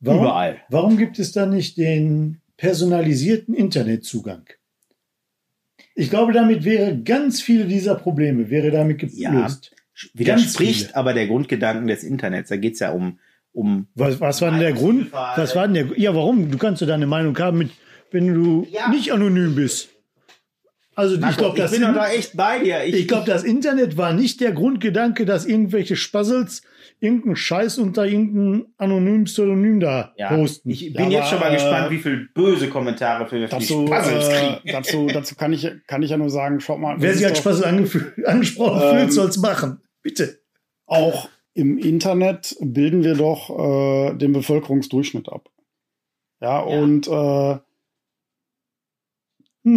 Warum, überall. Warum gibt es da nicht den personalisierten Internetzugang? Ich glaube, damit wäre ganz viele dieser Probleme wäre damit Ja. gelöst. Widerspricht viele. aber der Grundgedanken des Internets. Da geht's ja um, um Was, was war denn der Grund? Was war denn der? Ja, warum? Du kannst ja deine Meinung haben, mit, wenn du Ja. nicht anonym bist. Also ich Marco, glaube, das, bin In- da echt bei dir. ich glaub, das Internet war nicht der Grundgedanke, dass irgendwelche Spassels irgendeinen Scheiß unter irgendein anonymen Pseudonym da ja, posten. ich bin Ja, jetzt schon mal aber, gespannt, äh, wie viel böse Kommentare für, Dazu, die Puzzles äh, kriegen. <laughs> dazu, dazu kann ich, kann ich ja nur sagen, schaut mal. Wer sich als Spassel <laughs> angesprochen Ähm, fühlt, soll's machen. Bitte. Auch im Internet bilden wir doch äh, den Bevölkerungsdurchschnitt ab. Ja, und äh,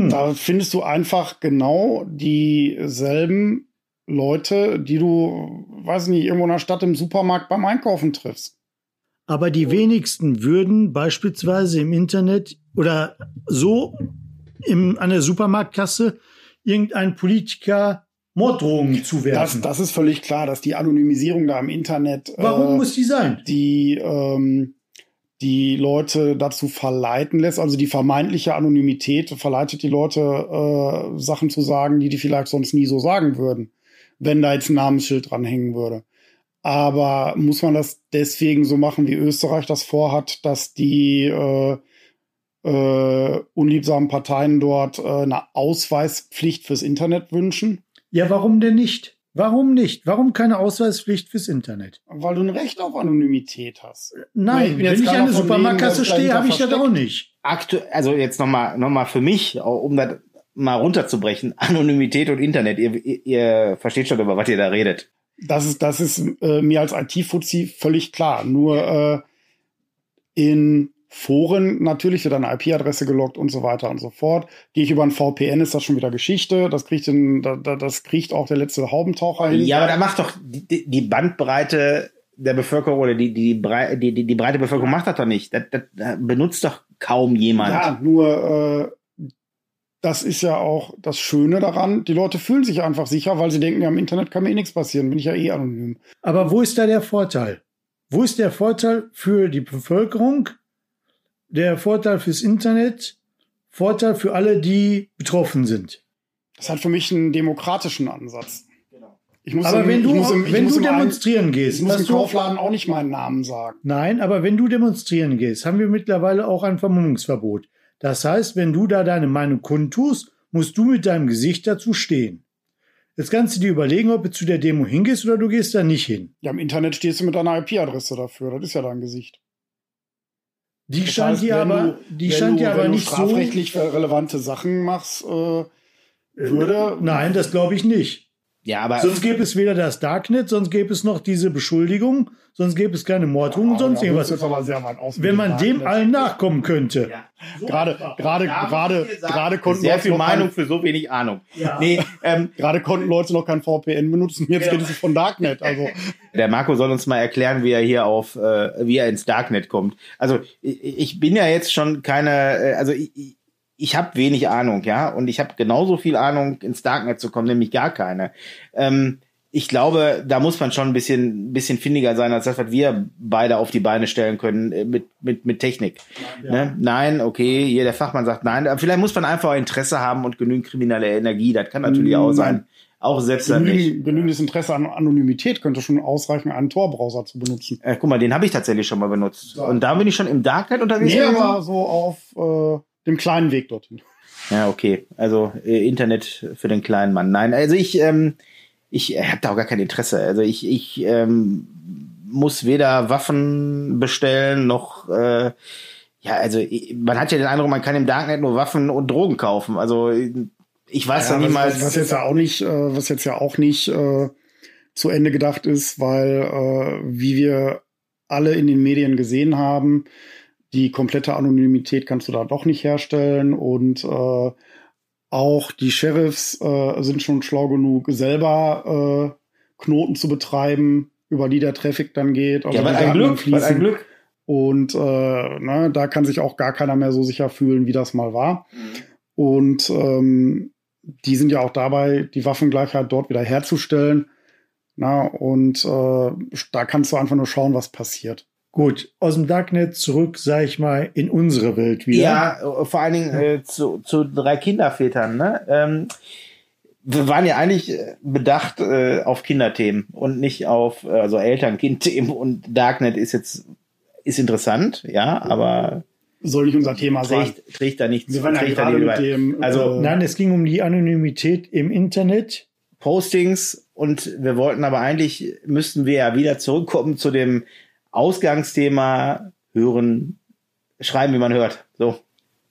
Hm. da findest du einfach genau dieselben Leute, die du, weiß nicht, irgendwo in der Stadt im Supermarkt beim Einkaufen triffst. Aber die wenigsten würden beispielsweise im Internet oder so im, an der Supermarktkasse irgendein Politiker Morddrohungen Das, zuwerfen. das ist völlig klar, dass die Anonymisierung da im Internet Warum äh, muss die sein? die ähm, die Leute dazu verleiten lässt, also die vermeintliche Anonymität verleitet die Leute, äh, Sachen zu sagen, die die vielleicht sonst nie so sagen würden, wenn da jetzt ein Namensschild dran hängen würde. Aber muss man das deswegen so machen, wie Österreich das vorhat, dass die äh, äh, unliebsamen Parteien dort äh, eine Ausweispflicht fürs Internet wünschen? Ja, warum denn nicht? Warum nicht? Warum keine Ausweispflicht fürs Internet? Weil du ein Recht auf Anonymität hast. Nein, bin jetzt wenn ich an der Supermarktkasse stehe, habe ich das auch nicht. Aktu also jetzt nochmal noch mal für mich, um das mal runterzubrechen, <laughs> Anonymität und Internet. Ihr, ihr, ihr versteht schon, über was ihr da redet. Das ist, das ist äh, mir als IT-Fuzzi völlig klar. Nur äh, in Foren natürlich wird eine IP-Adresse gelockt und so weiter und so fort. Gehe ich über ein VPN, ist das schon wieder Geschichte. Das kriegt, den, da, da, das kriegt auch der letzte Haubentaucher hin. Ja, aber da macht doch die, die Bandbreite der Bevölkerung oder die, die, die, die, die breite Bevölkerung macht das doch nicht. Das, das, das benutzt doch kaum jemand. Ja, nur äh, das ist ja auch das Schöne daran. Die Leute fühlen sich einfach sicher, weil sie denken, ja, im Internet kann mir eh nichts passieren, bin ich ja eh anonym. Aber wo ist da der Vorteil? Wo ist der Vorteil für die Bevölkerung? Der Vorteil fürs Internet? Vorteil für alle, die betroffen sind? Das hat für mich einen demokratischen Ansatz. Ich muss Aber im- wenn ich du, muss im- ich wenn muss du demonstrieren gehst, Ich muss im Kaufladen auch nicht meinen Namen sagen. nein, aber wenn du demonstrieren gehst, haben wir mittlerweile auch ein Vermummungsverbot. Das heißt, wenn du da deine Meinung kundtust, musst du mit deinem Gesicht dazu stehen. Jetzt kannst du dir überlegen, ob du zu der Demo hingehst oder du gehst da nicht hin. Ja, im Internet stehst du mit deiner IP-Adresse dafür. Das ist ja dein Gesicht. Die Das scheint heißt, wenn aber, die wenn scheint du, dir aber wenn nicht du so. strafrechtlich relevante Sachen machst, äh, würde. Nein, das glaube ich nicht. Ja, aber Sonst gäbe es weder das Darknet, sonst gäbe es noch diese Beschuldigung, sonst gäbe es keine Morddrohung und sonst Ja, irgendwas. das ist aber sehr weit aus. Wenn man dem allen nachkommen könnte. gerade, gerade, gerade, gerade konnten sehr Leute viel noch Meinung kein, für so wenig Ahnung. Ja. Nee, ähm, gerade konnten Leute noch kein VPN benutzen. Jetzt reden sie von Darknet. Also, <laughs> der Marco soll uns mal erklären, wie er hier auf, äh, wie er ins Darknet kommt. Also ich, ich bin ja jetzt schon keine, äh, also ich, ich- habe wenig Ahnung, ja, und ich habe genauso viel Ahnung, ins Darknet zu kommen, nämlich gar keine. Ähm, ich glaube, da muss man schon ein bisschen, bisschen findiger sein, als das, was wir beide auf die Beine stellen können äh, mit, mit, mit Technik. Ne? Nein, okay, hier der Fachmann sagt nein. Aber vielleicht muss man einfach Interesse haben und genügend kriminelle Energie. Das kann natürlich auch sein. Auch selbst genügend, genügendes Interesse an Anonymität könnte schon ausreichen, einen Tor-Browser zu benutzen. Äh, guck mal, den habe ich tatsächlich schon mal benutzt. Und da bin ich schon im Darknet unterwegs. Nee, aber so auf äh, dem kleinen Weg dorthin. Ja, okay. Also äh, Internet für den kleinen Mann. Nein, also ich, ähm, ich habe da auch gar kein Interesse. Also ich, ich ähm, muss weder Waffen bestellen noch äh, ja, also man hat ja den Eindruck, man kann im Darknet nur Waffen und Drogen kaufen. Also ich weiß Ja, doch niemals. Was, was jetzt ja auch nicht, äh, was jetzt ja auch nicht äh, zu Ende gedacht ist, weil äh, wie wir alle in den Medien gesehen haben, die komplette Anonymität kannst du da doch nicht herstellen und äh, auch die Sheriffs äh, sind schon schlau genug, selber äh, Knoten zu betreiben, über die der Traffic dann geht. also ja, die ein Glück, fließen. ein Glück. Und äh, ne, da kann sich auch gar keiner mehr so sicher fühlen, wie das mal war. Und ähm, die sind ja auch dabei, die Waffengleichheit dort wieder herzustellen. Na, und äh, da kannst du einfach nur schauen, was passiert. Gut, aus dem Darknet zurück, sag ich mal, in unsere Welt wieder. Ja, äh, vor allen Dingen äh, zu, zu drei Kindervätern. Ne? Ähm, wir waren ja eigentlich äh, bedacht äh, auf Kinderthemen und nicht auf äh, also Eltern-Kind-Themen. Und Darknet ist jetzt ist interessant, ja, aber Soll nicht unser Thema sein. trägt, trägt da nichts. Wir waren ja trägt da gerade nicht mit dem, Also- äh, Nein, es ging um die Anonymität im Internet. Postings und wir wollten aber eigentlich, müssten wir ja wieder zurückkommen zu dem Ausgangsthema hören, schreiben, wie man hört. So,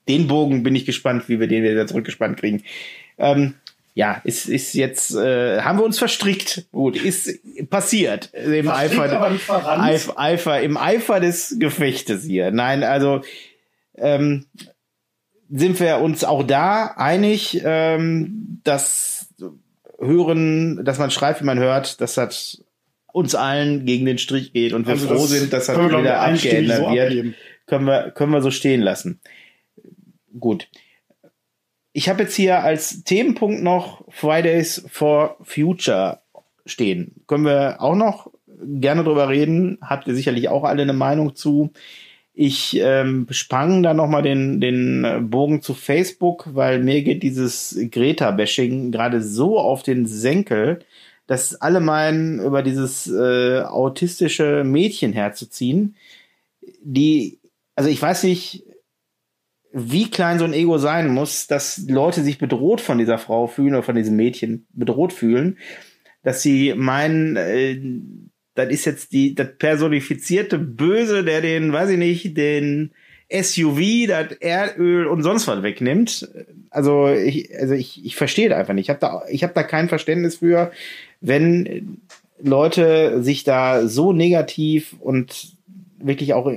den Bogen bin ich gespannt, wie wir den wieder zurückgespannt kriegen. Ähm, ja, ist, ist jetzt, äh, haben wir uns verstrickt. Gut, ist passiert. Im Eifer. Eif, Eifer, im Eifer des Gefechtes hier. Nein, also, ähm, sind wir uns auch da einig, ähm, dass hören, dass man schreibt, wie man hört, das uns allen gegen den Strich geht und wir also froh sind, dass das wieder abgeändert so wird können wir, können wir so stehen lassen. Gut. Ich habe jetzt hier als Themenpunkt noch Fridays for Future stehen. Können wir auch noch gerne drüber reden. Habt ihr sicherlich auch alle eine Meinung zu. Ich ähm, sprang da nochmal den, den Bogen zu Facebook, weil mir geht dieses Greta-Bashing gerade so auf den Senkel, dass alle meinen, über dieses äh, autistische Mädchen herzuziehen, die, also ich weiß nicht, wie klein so ein Ego sein muss, dass Leute sich bedroht von dieser Frau fühlen oder von diesem Mädchen bedroht fühlen. dass sie meinen, äh, das ist jetzt die, das personifizierte Böse, der den, weiß ich nicht, den SUV, das Erdöl und sonst was wegnimmt. Also ich, also ich, ich verstehe das einfach nicht. Ich habe da, ich habe da kein Verständnis für, wenn Leute sich da so negativ und wirklich auch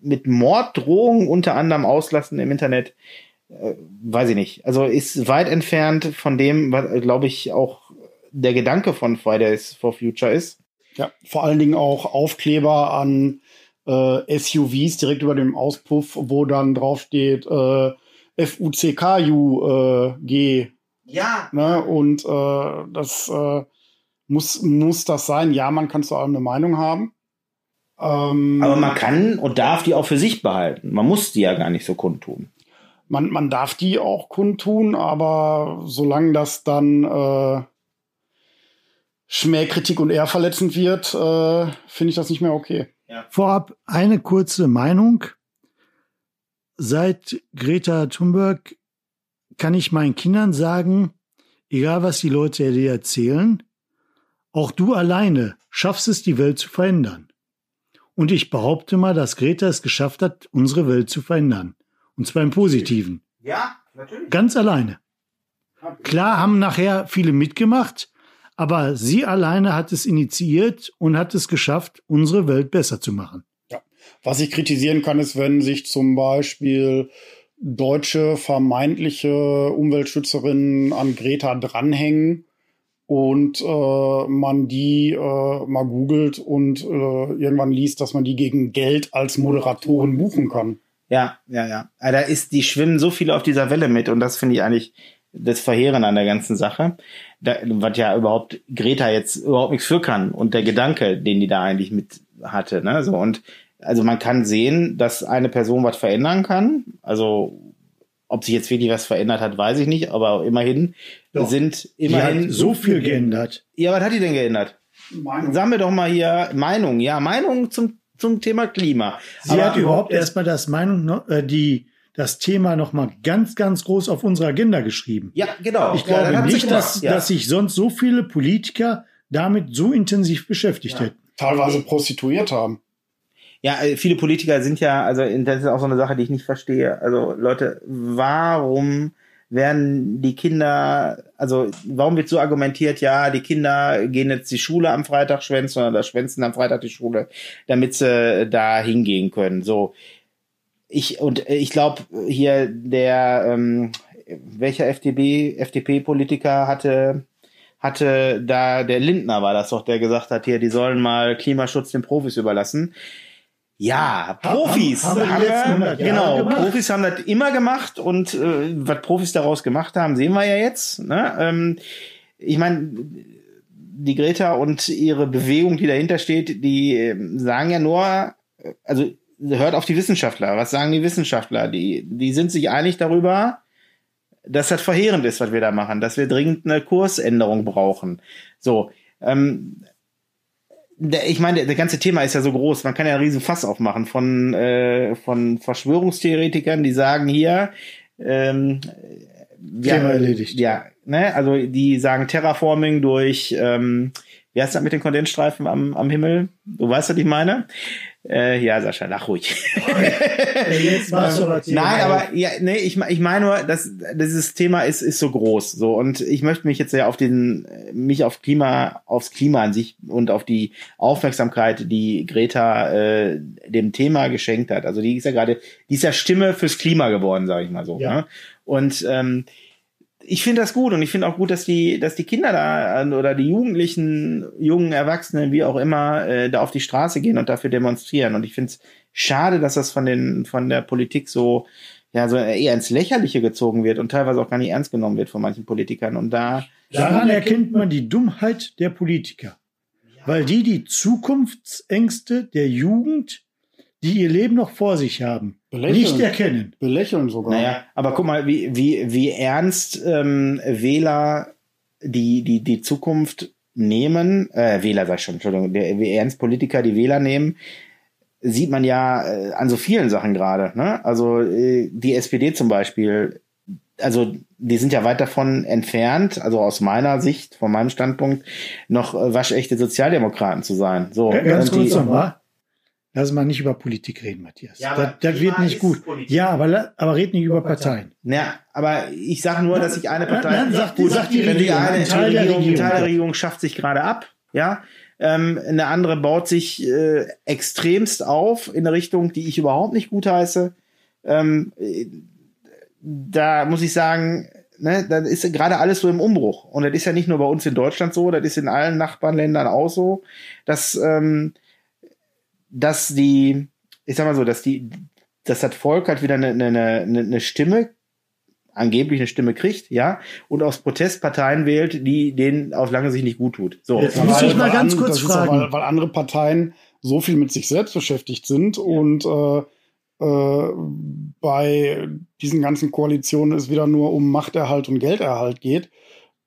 mit Morddrohungen unter anderem auslassen im Internet, äh, weiß ich nicht. Also ist weit entfernt von dem, was, glaube ich, auch der Gedanke von Fridays for Future ist. Ja, vor allen Dingen auch Aufkleber an äh, SUVs direkt über dem Auspuff, wo dann drauf steht äh, FUCKUG. Äh, ja. Ne? Und äh, das äh, muss, muss das sein. Ja, man kann zu allem eine Meinung haben. Ähm, Aber man kann und darf die auch für sich behalten. Man muss die ja gar nicht so kundtun. Man, man darf die auch kundtun, aber solange das dann äh, Schmähkritik und ehrverletzend wird, äh, finde ich das nicht mehr okay. Ja. Vorab eine kurze Meinung. Seit Greta Thunberg kann ich meinen Kindern sagen, egal was die Leute dir erzählen, auch du alleine schaffst es, die Welt zu verändern. Und ich behaupte mal, dass Greta es geschafft hat, unsere Welt zu verändern. Und zwar im Positiven. Ja, natürlich. Ganz alleine. Klar haben nachher viele mitgemacht, aber sie alleine hat es initiiert und hat es geschafft, unsere Welt besser zu machen. Ja. Was ich kritisieren kann, ist, wenn sich zum Beispiel deutsche vermeintliche Umweltschützerinnen an Greta dranhängen und äh, man die äh, mal googelt und äh, irgendwann liest, dass man die gegen Geld als Moderatoren buchen kann. Ja, ja, ja. Da ist, die schwimmen so viele auf dieser Welle mit und das finde ich eigentlich das Verheeren an der ganzen Sache, da, was ja überhaupt Greta jetzt überhaupt nichts für kann und der Gedanke, den die da eigentlich mit hatte, ne, so und also man kann sehen, dass eine Person was verändern kann. Also ob sich jetzt wirklich was verändert hat, weiß ich nicht, aber immerhin doch. sind immerhin so viel geändert. Ja, was hat die denn geändert? Meinung. Sagen wir doch mal hier Meinung. Ja, Meinung zum zum Thema Klima. Sie aber hat überhaupt erstmal das Meinung, äh, die das Thema noch mal ganz, ganz groß auf unsere Agenda geschrieben. Ja, genau. Ich glaube ja, nicht, dass, ja. dass sich sonst so viele Politiker damit so intensiv beschäftigt ja. hätten. Teilweise prostituiert haben. Ja, äh, viele Politiker sind ja, also das ist auch so eine Sache, die ich nicht verstehe. Also Leute, warum werden die Kinder, also warum wird so argumentiert, ja, die Kinder gehen jetzt die Schule am Freitag schwänzen oder schwänzen am Freitag die Schule, damit sie da hingehen können. So, ich und ich glaube hier der ähm, welcher FDP FDP-Politiker hatte hatte da der Lindner war das doch, der gesagt hat hier, die sollen mal Klimaschutz den Profis überlassen. Ja, Profis haben, haben, haben wir, genau, Profis haben das immer gemacht und äh, was Profis daraus gemacht haben, sehen wir ja jetzt. Ne? Ähm, ich meine, die Greta und ihre Bewegung, die dahinter steht, die äh, sagen ja nur, also hört auf die Wissenschaftler. Was sagen die Wissenschaftler? Die, die sind sich einig darüber, dass das verheerend ist, was wir da machen, dass wir dringend eine Kursänderung brauchen. So, ähm, der, ich meine, der ganze Thema ist ja so groß, man kann ja einen riesen Fass aufmachen von, äh, von Verschwörungstheoretikern, die sagen hier, ähm, Thema erledigt. Ja, ne, also die sagen Terraforming durch, ähm, wie heißt das mit den Kondensstreifen am, am Himmel? Du weißt, was ich meine? Äh, ja, Sascha, lach ruhig. Jetzt machst du Nein, aber ja, nee, ich, ich meine nur, dass dieses Thema ist, ist so groß. So, und ich möchte mich jetzt ja auf den, mich auf Klima, aufs Klima an sich und auf die Aufmerksamkeit, die Greta äh, dem Thema geschenkt hat. Also die ist ja gerade, die ist ja Stimme fürs Klima geworden, sage ich mal so. Ja. Ne? Und ähm, ich finde das gut und ich finde auch gut, dass die, dass die Kinder da oder die Jugendlichen, jungen Erwachsenen, wie auch immer, äh, da auf die Straße gehen und dafür demonstrieren. Und ich finde es schade, dass das von den, von der Politik so, ja, so eher ins Lächerliche gezogen wird und teilweise auch gar nicht ernst genommen wird von manchen Politikern. Und da. Daran erkennt man die Dummheit der Politiker. Weil die die Zukunftsängste der Jugend die ihr Leben noch vor sich haben, Belächeln. nicht erkennen. Belächeln sogar. Naja, aber guck mal, wie, wie, wie ernst ähm, Wähler die, die, die Zukunft nehmen, äh, Wähler sag ich schon, Entschuldigung, wie ernst Politiker die Wähler nehmen, sieht man ja äh, an so vielen Sachen gerade. Ne? Also äh, die SPD zum Beispiel, also die sind ja weit davon entfernt, also aus meiner Sicht, von meinem Standpunkt, noch äh, waschechte Sozialdemokraten zu sein. So, Ganz kurz nochmal. Lass mal nicht über Politik reden, Matthias. Ja, das das wird nicht gut. Politik. Ja, aber, aber red nicht über Parteien. Ja, aber ich sage nur, dass sich eine Partei. Nein, sag die- Gut, sag die wenn die Regierung, eine ein Teil der Regierung, Regierung. Teil der Regierung schafft sich gerade ab, ja. Ähm, eine andere baut sich äh, extremst auf in eine Richtung, die ich überhaupt nicht gutheiße. Ähm, äh, da muss ich sagen, ne, da ist gerade alles so im Umbruch. Und das ist ja nicht nur bei uns in Deutschland so, das ist in allen Nachbarländern auch so, dass, ähm, dass die, ich sag mal so, dass die, dass das Volk halt wieder eine, eine, eine, Stimme, angeblich eine Stimme kriegt, ja, und aus Protestparteien wählt, die denen auf lange Sicht nicht gut tut. So. Jetzt muss ich mal ganz kurz auch, fragen. weil, weil andere Parteien so viel mit sich selbst beschäftigt sind und äh, äh, bei diesen ganzen Koalitionen es wieder nur um Machterhalt und Gelderhalt geht,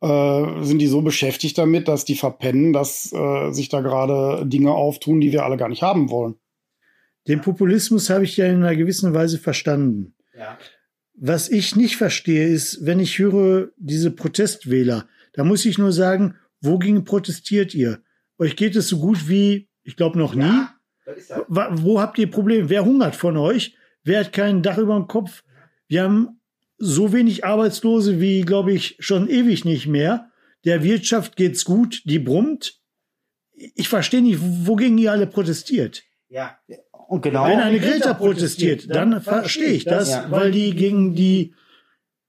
äh, sind die so beschäftigt damit, dass die verpennen, dass äh, sich da gerade Dinge auftun, die wir alle gar nicht haben wollen. Den Populismus habe ich ja in einer gewissen Weise verstanden. Ja. Was ich nicht verstehe, ist, wenn ich höre, diese Protestwähler, da muss ich nur sagen, wogegen protestiert ihr? Euch geht es so gut wie, ich glaube, noch nie. Ja Wa- Wo habt ihr Probleme? Wer hungert von euch? Wer hat kein Dach über dem Kopf? Wir haben so wenig Arbeitslose wie, glaube ich, schon ewig nicht mehr. Der Wirtschaft geht's gut, die brummt. Ich verstehe nicht, wogegen ihr alle protestiert. Ja. Und genau. Wenn eine Greta protestiert, dann verstehe ich das, Ja. weil die gegen die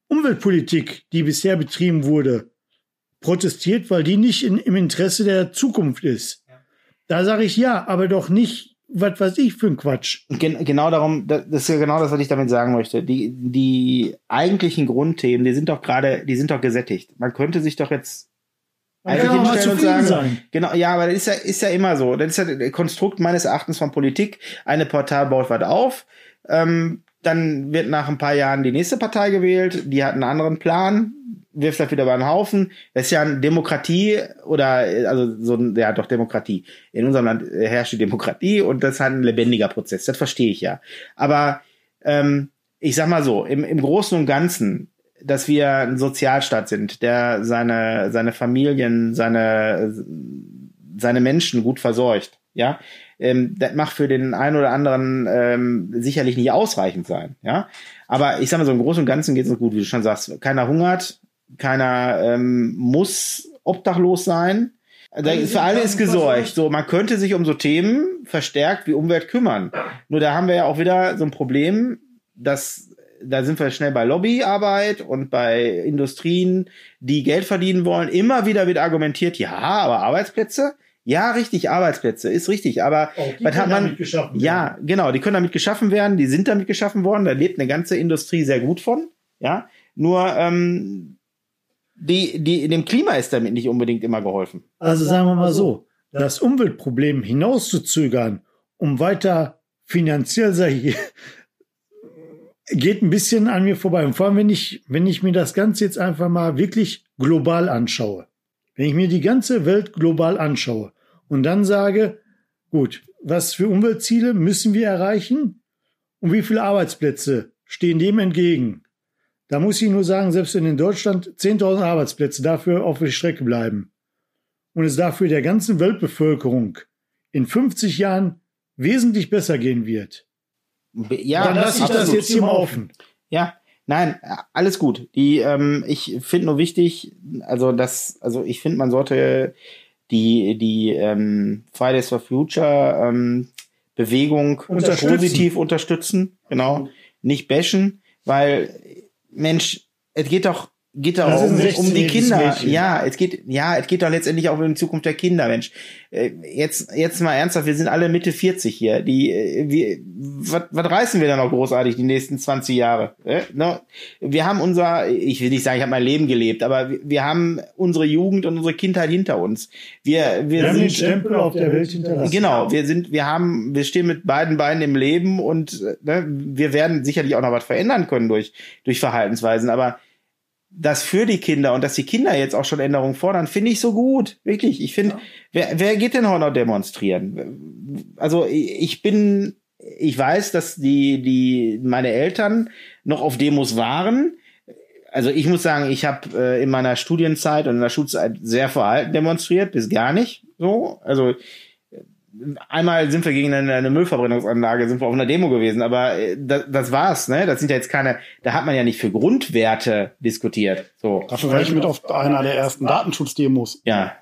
Umweltpolitik, die bisher betrieben wurde, protestiert, weil die nicht in, im Interesse der Zukunft ist. Da sage ich ja, aber doch nicht, was weiß ich für ein Quatsch. Gen genau darum, das ist ja genau das, was ich damit sagen möchte. Die, die eigentlichen Grundthemen, die sind doch gerade, die sind doch gesättigt. Man könnte sich doch jetzt auch mal hinstellen und sagen, sein. genau, ja, aber das ist ja, ist ja immer so. Das ist ja der Konstrukt meines Erachtens von Politik. Eine Partei baut was auf, ähm, dann wird nach ein paar Jahren die nächste Partei gewählt, die hat einen anderen Plan, wirft das wieder über den Haufen. Das ist ja eine Demokratie oder also so ein, ja doch Demokratie. In unserem Land herrscht die Demokratie und das ist halt ein lebendiger Prozess. Das verstehe ich ja. Aber ähm, ich sag mal so, im, im Großen und Ganzen, dass wir ein Sozialstaat sind, der seine, seine Familien, seine, seine Menschen gut versorgt, ja, ähm, das mag für den einen oder anderen ähm, sicherlich nicht ausreichend sein, ja. Aber ich sag mal so, im Großen und Ganzen geht es uns gut, wie du schon sagst. Keiner hungert, keiner ähm, muss obdachlos sein. Da ist, für alle ist gesorgt. So, man könnte sich um so Themen verstärkt wie Umwelt kümmern. Nur da haben wir ja auch wieder so ein Problem, dass da sind wir schnell bei Lobbyarbeit und bei Industrien, die Geld verdienen wollen. Immer wieder wird argumentiert, ja, aber Arbeitsplätze? Ja, richtig, Arbeitsplätze, ist richtig. Aber was hat man? Ja, genau, die können damit geschaffen werden, die sind damit geschaffen worden, da lebt eine ganze Industrie sehr gut von. Ja, nur ähm, die, die, dem Klima ist damit nicht unbedingt immer geholfen. Also sagen wir mal so, das Umweltproblem hinauszuzögern, um weiter finanziell, sag ich, geht ein bisschen an mir vorbei. Und vor allem, wenn ich, wenn ich mir das Ganze jetzt einfach mal wirklich global anschaue. Wenn ich mir die ganze Welt global anschaue und dann sage, gut, was für Umweltziele müssen wir erreichen und wie viele Arbeitsplätze stehen dem entgegen? Da muss ich nur sagen, selbst wenn in Deutschland 10.000 Arbeitsplätze dafür auf der Strecke bleiben und es dafür der ganzen Weltbevölkerung in 50 Jahren wesentlich besser gehen wird, Ja, dann lasse ich das jetzt hier mal offen. Ja, nein, alles gut. Die, ähm, ich finde nur wichtig, also das, also ich finde, man sollte die, die ähm, Fridays for Future ähm, Bewegung Unterstützen. positiv unterstützen, genau, nicht bashen, weil Mensch, es geht doch geht doch um, um die 16-jähriges Kinder. Ja, es geht ja, es geht doch letztendlich auch um die Zukunft der Kinder, Mensch. Äh, Jetzt jetzt mal ernsthaft, wir sind alle Mitte 40 hier. Die äh, wir was reißen wir da noch großartig die nächsten 20 Jahre? Äh? Ne? Wir haben unser ich will nicht sagen, ich habe mein Leben gelebt, aber wir, wir haben unsere Jugend und unsere Kindheit hinter uns. Wir wir, Wir haben den sind Stempel auf der Welt hinterlassen. Genau, wir sind, wir haben, wir stehen mit beiden Beinen im Leben und äh, ne, wir werden sicherlich auch noch was verändern können durch, durch Verhaltensweisen, aber das für die Kinder und dass die Kinder jetzt auch schon Änderungen fordern, finde ich so gut. Wirklich. Ich finde, wer, wer geht denn heute noch demonstrieren? Also ich bin, ich weiß, dass die, die, meine Eltern noch auf Demos waren. also ich muss sagen, ich habe äh, in meiner Studienzeit und in der Schulzeit sehr verhalten demonstriert, bis gar nicht so. Also einmal sind wir gegen eine, eine Müllverbrennungsanlage, sind wir auf einer Demo gewesen, aber äh, das, das war's, ne? Das sind ja jetzt keine, da hat man ja nicht für Grundwerte diskutiert. So. Dafür war ich mit auf einer der ersten Datenschutzdemos. Ja.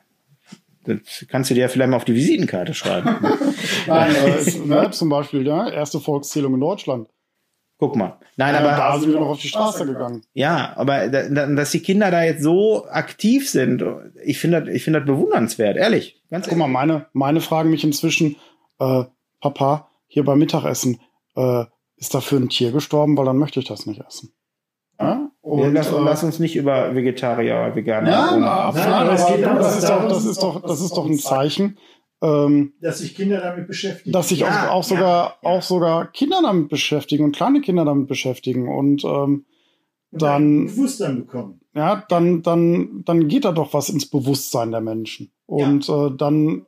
Das kannst du dir ja vielleicht mal auf die Visitenkarte schreiben. <laughs> Nein, äh, <laughs> ne, zum Beispiel, ja, erste Volkszählung in Deutschland. Guck mal. Nein, Ja, aber da sind wir noch auf die Straße gegangen. Ja, aber da, da, dass die Kinder da jetzt so aktiv sind, ich finde das, ich finde das bewundernswert, ehrlich. Ganz Guck mal, meine, meine fragen mich inzwischen, äh, Papa, hier beim Mittagessen, äh, ist dafür ein Tier gestorben, weil dann möchte ich das nicht essen. Ja? Und, Und, lass, äh, lass uns nicht über Vegetarier oder Veganer ja, das, ist darum, doch, das, ist doch, das ist doch ein Zeichen, ähm, Dass sich Kinder damit beschäftigen. dass sich Ja, auch, auch sogar ja, ja. auch sogar Kinder damit beschäftigen und kleine Kinder damit beschäftigen und ähm, Und dann ein Bewusstsein bekommen. ja dann dann dann geht da doch was ins Bewusstsein der Menschen und äh, dann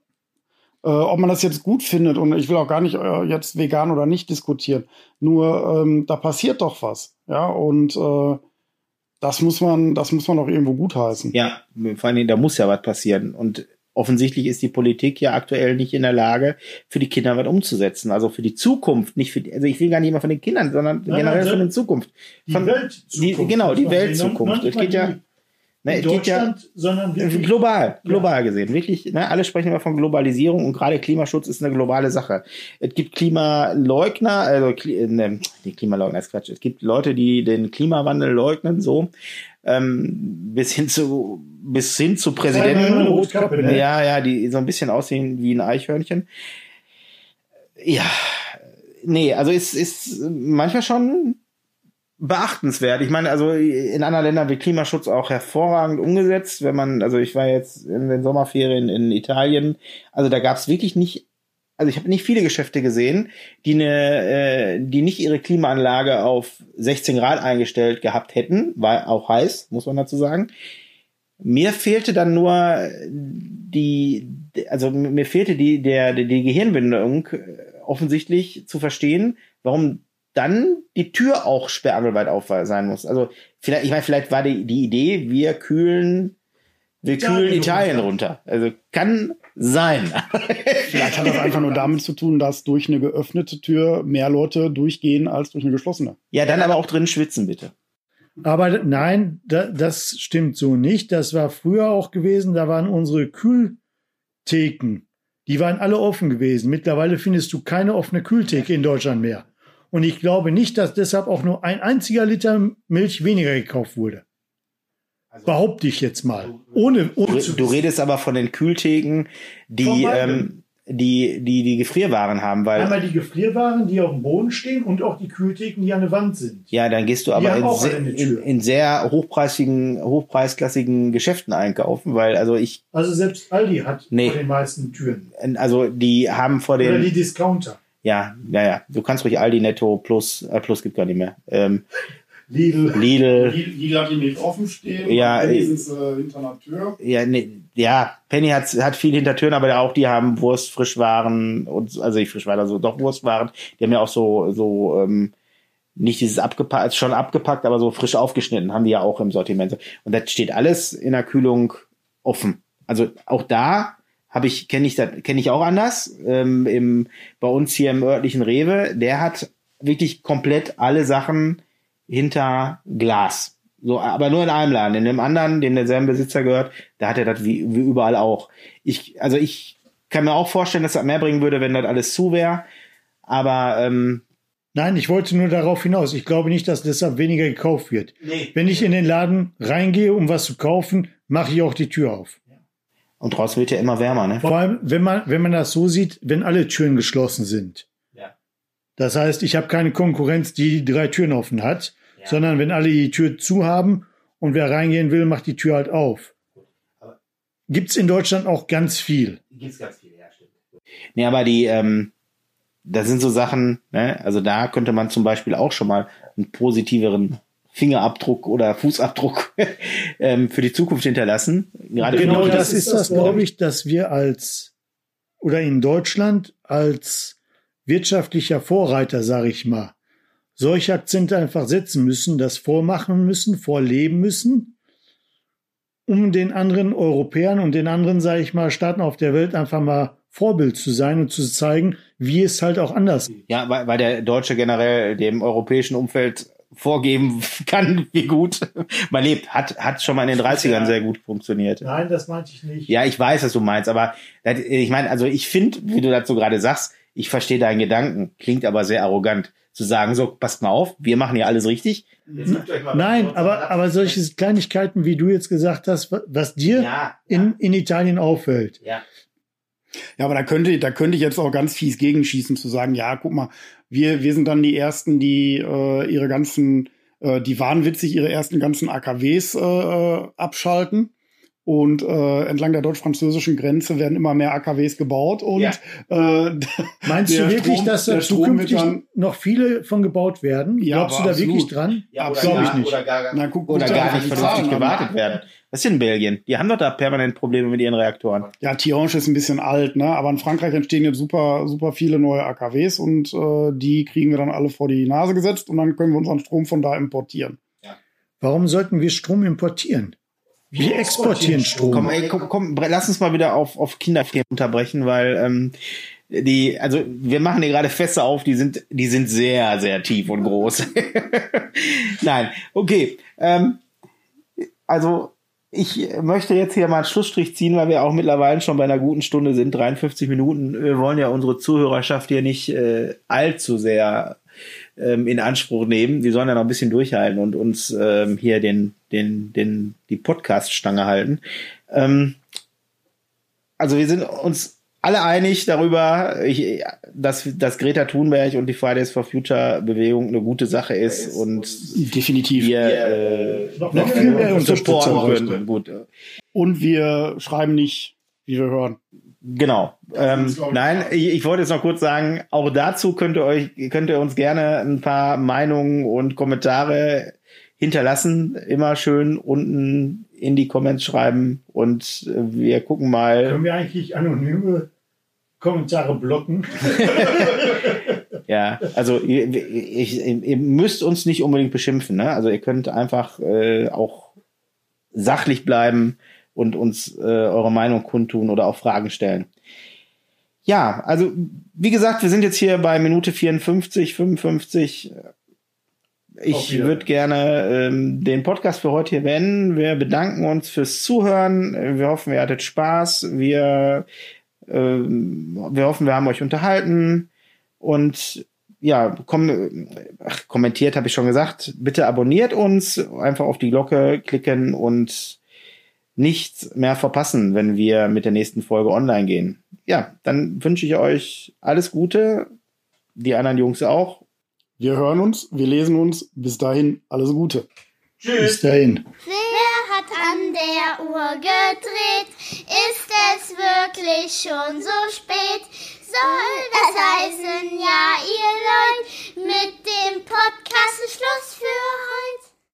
äh, ob man das jetzt gut findet und ich will auch gar nicht äh, jetzt vegan oder nicht diskutieren nur ähm, da passiert doch was ja und äh, das muss man das muss man doch irgendwo gutheißen Ja, vor allen Dingen, da muss ja was passieren. Und offensichtlich ist die Politik ja aktuell nicht in der Lage, für die Kinder was umzusetzen. Also für die Zukunft, nicht für die, also ich will gar nicht mal von den Kindern, sondern Nein, generell nein, von der Zukunft. Die Von, Weltzukunft. die- genau, die man sehen. Weltzukunft. Es geht ja- die ne, es geht ja sondern global, global gesehen. Wirklich, ne, alle sprechen immer von Globalisierung und gerade Klimaschutz ist eine globale Sache. Es gibt Klimaleugner, also Kli- ne, die Klimaleugner ist Quatsch. Es gibt Leute, die den Klimawandel leugnen, so ähm, bis hin zu bis hin zu Präsidenten. Rotkappe, ne? Ja, ja, die so ein bisschen aussehen wie ein Eichhörnchen. Ja, nee, also es ist manchmal schon beachtenswert. Ich meine, also in anderen Ländern wird Klimaschutz auch hervorragend umgesetzt. Wenn man, also ich war jetzt in den Sommerferien in Italien, also da gab es wirklich nicht, also ich habe nicht viele Geschäfte gesehen, die eine, äh, die nicht ihre Klimaanlage auf 16 Grad eingestellt gehabt hätten, war auch heiß, muss man dazu sagen. Mir fehlte dann nur die, also mir fehlte die, der, die Gehirnbindung äh, offensichtlich zu verstehen, warum dann die Tür auch sperrangelweit auf sein muss. Also vielleicht, ich meine, vielleicht war die, die Idee, wir kühlen, wir Italien kühlen Italien runter. Also kann sein. <laughs> vielleicht hat das einfach nur damit zu tun dass durch eine geöffnete Tür mehr Leute durchgehen als durch eine geschlossene ja, dann aber auch drin schwitzen, bitte. Aber nein, da, das stimmt so nicht. Das war früher auch gewesen. Da waren unsere Kühltheken. Die waren alle offen gewesen. Mittlerweile findest du keine offene Kühltheke in Deutschland mehr. Und ich glaube nicht, dass deshalb auch nur ein einziger Liter Milch weniger gekauft wurde. Behaupte ich jetzt mal. Ohne, ohne Du, zu du redest aber von den Kühltheken, die, ähm, die, die, die Gefrierwaren haben, weil, Einmal die Gefrierwaren, die auf dem Boden stehen und auch die Kühltheken, die an der Wand sind. ja, dann gehst du aber haben in, se- in, in sehr hochpreisigen, hochpreisklassigen Geschäften einkaufen, weil, also ich, Also selbst Aldi hat Nee. vor den meisten Türen. also die haben vor Oder den, die Discounter. ja, ja, ja, du kannst ruhig Aldi Netto Plus, äh, Plus gibt gar nicht mehr, ähm, Lidl. Lidl, Jeder hat die nicht offen stehen. Ja, und äh, wenigstens äh, hinter einer Tür. ja, ne, ja, Penny hat, hat viel Hintertüren, aber auch die haben Wurst, Frischwaren und also nicht Frischwaren, also doch Wurstwaren. Die haben ja auch so so ähm, nicht dieses abgepackt, schon abgepackt, aber so frisch aufgeschnitten haben die ja auch im Sortiment. Und das steht alles in der Kühlung offen. Also auch da habe ich kenne ich das kenne ich auch anders. Ähm, im bei uns hier im örtlichen Rewe, der hat wirklich komplett alle Sachen hinter Glas. So, aber nur in einem Laden. In dem anderen, dem derselben Besitzer gehört, da hat er das wie, wie überall auch. Ich, also ich kann mir auch vorstellen, dass das mehr bringen würde, wenn das alles zu wäre. Aber ähm, Nein, ich wollte nur darauf hinaus. Ich glaube nicht, dass deshalb weniger gekauft wird. nee. Wenn ich in den Laden reingehe, um was zu kaufen, mache ich auch die Tür auf. Und draußen wird ja immer wärmer, ne? Vor allem, wenn man, wenn man das so sieht, wenn alle Türen geschlossen sind. Ja. Das heißt, ich habe keine Konkurrenz, die drei Türen offen hat, sondern wenn alle die Tür zu haben und wer reingehen will, macht die Tür halt auf. Aber- Gibt's in Deutschland auch ganz viel. Gibt's ganz viele, ja, stimmt. Nee, aber die, ähm, da sind so Sachen, ne? Also da könnte man zum Beispiel auch schon mal einen positiveren Fingerabdruck oder Fußabdruck <laughs> ähm, für die Zukunft hinterlassen. Gerade Genau das ist das, glaube ich, dass wir als oder in Deutschland als wirtschaftlicher Vorreiter, sage ich mal, solche Akzente einfach setzen müssen, das vormachen müssen, vorleben müssen, um den anderen Europäern und den anderen, sage ich mal, Staaten auf der Welt einfach mal Vorbild zu sein und zu zeigen, wie es halt auch anders geht. Ja, weil, weil der Deutsche generell dem europäischen Umfeld vorgeben <laughs> kann, wie gut man lebt. Hat, hat schon mal in den 30ern sehr gut funktioniert. Nein, das meinte ich nicht. Ja, ich weiß, was du meinst, aber ich meine, also ich finde, wie du dazu gerade sagst, ich verstehe deinen Gedanken, klingt aber sehr arrogant zu sagen, so, passt mal auf, wir machen ja alles richtig. Nein, aber, aber solche Kleinigkeiten, wie du jetzt gesagt hast, was dir Ja, in, in Italien auffällt. Ja. Ja, aber da könnte, da könnte ich jetzt auch ganz fies gegenschießen, zu sagen, ja, guck mal, wir, wir sind dann die Ersten, die äh, ihre ganzen, äh, die wahnwitzig ihre ersten ganzen AKWs äh, abschalten. Und äh, entlang der deutsch-französischen Grenze werden immer mehr AKWs gebaut. Und Ja. äh, Meinst der du wirklich, Strom- dass da zukünftig dann- noch viele von gebaut werden? Ja, Glaubst du da wirklich absolut. dran? Ja, oder, Glaub gar, ich nicht. oder gar, Na, guck- oder dir gar nicht vernünftig gewartet werden. Was ist in Belgien? Die haben doch da permanent Probleme mit ihren Reaktoren. Ja, Tihange ist ein bisschen alt, ne? Aber in Frankreich entstehen jetzt super, super viele neue AKWs und äh, die kriegen wir dann alle vor die Nase gesetzt und dann können wir unseren Strom von da importieren. Warum sollten wir Strom importieren? Wir exportieren Strom. Komm, ey, komm, komm, lass uns mal wieder auf, auf Kinderthemen unterbrechen, weil ähm, die, also wir machen hier gerade Fässer auf, die sind, die sind sehr, sehr tief und groß. <laughs> Nein, okay. Ähm, also ich möchte jetzt hier mal einen Schlussstrich ziehen, weil wir auch mittlerweile schon bei einer guten Stunde sind, 53 Minuten. Wir wollen ja unsere Zuhörerschaft hier nicht äh, allzu sehr ähm, in Anspruch nehmen. Die sollen ja noch ein bisschen durchhalten und uns ähm, hier den, den, den, die Podcast-Stange halten. Ähm, also wir sind uns alle einig darüber, ich, dass, dass Greta Thunberg und die Fridays for Future Bewegung eine gute Sache ist und Definitiv. wir äh, noch viel mehr supporten bräuchte. können. Gut. Und wir schreiben nicht, wie wir hören. Genau. Ähm, nein, ich, ich wollte jetzt noch kurz sagen, auch dazu könnt ihr euch, könnt ihr uns gerne ein paar Meinungen und Kommentare hinterlassen. Immer schön unten in die Comments schreiben und äh, wir gucken mal. Können wir eigentlich anonyme Kommentare blocken? <laughs> Ja, also ihr, ich, ihr müsst uns nicht unbedingt beschimpfen. Ne? Also ihr könnt einfach äh, auch sachlich bleiben und uns äh, eure Meinung kundtun oder auch Fragen stellen. Ja, also wie gesagt, wir sind jetzt hier bei Minute 54, 55. Auf Ich würde gerne ähm, den Podcast für heute hier beenden. Wir bedanken uns fürs Zuhören. Wir hoffen, ihr hattet Spaß. Wir, ähm, wir hoffen, wir haben euch unterhalten. Und ja, komm, ach, kommentiert habe ich schon gesagt. Bitte abonniert uns, einfach auf die Glocke klicken und nicht mehr verpassen, wenn wir mit der nächsten Folge online gehen. Ja, dann wünsche ich euch alles Gute, die anderen Jungs auch. Wir hören uns, wir lesen uns. Bis dahin, alles Gute. Tschüss. Bis dahin. Wer hat an der Uhr gedreht? Ist es wirklich schon so spät? Soll das heißen, ja, ihr Leute, mit dem Podcast Schluss für heute?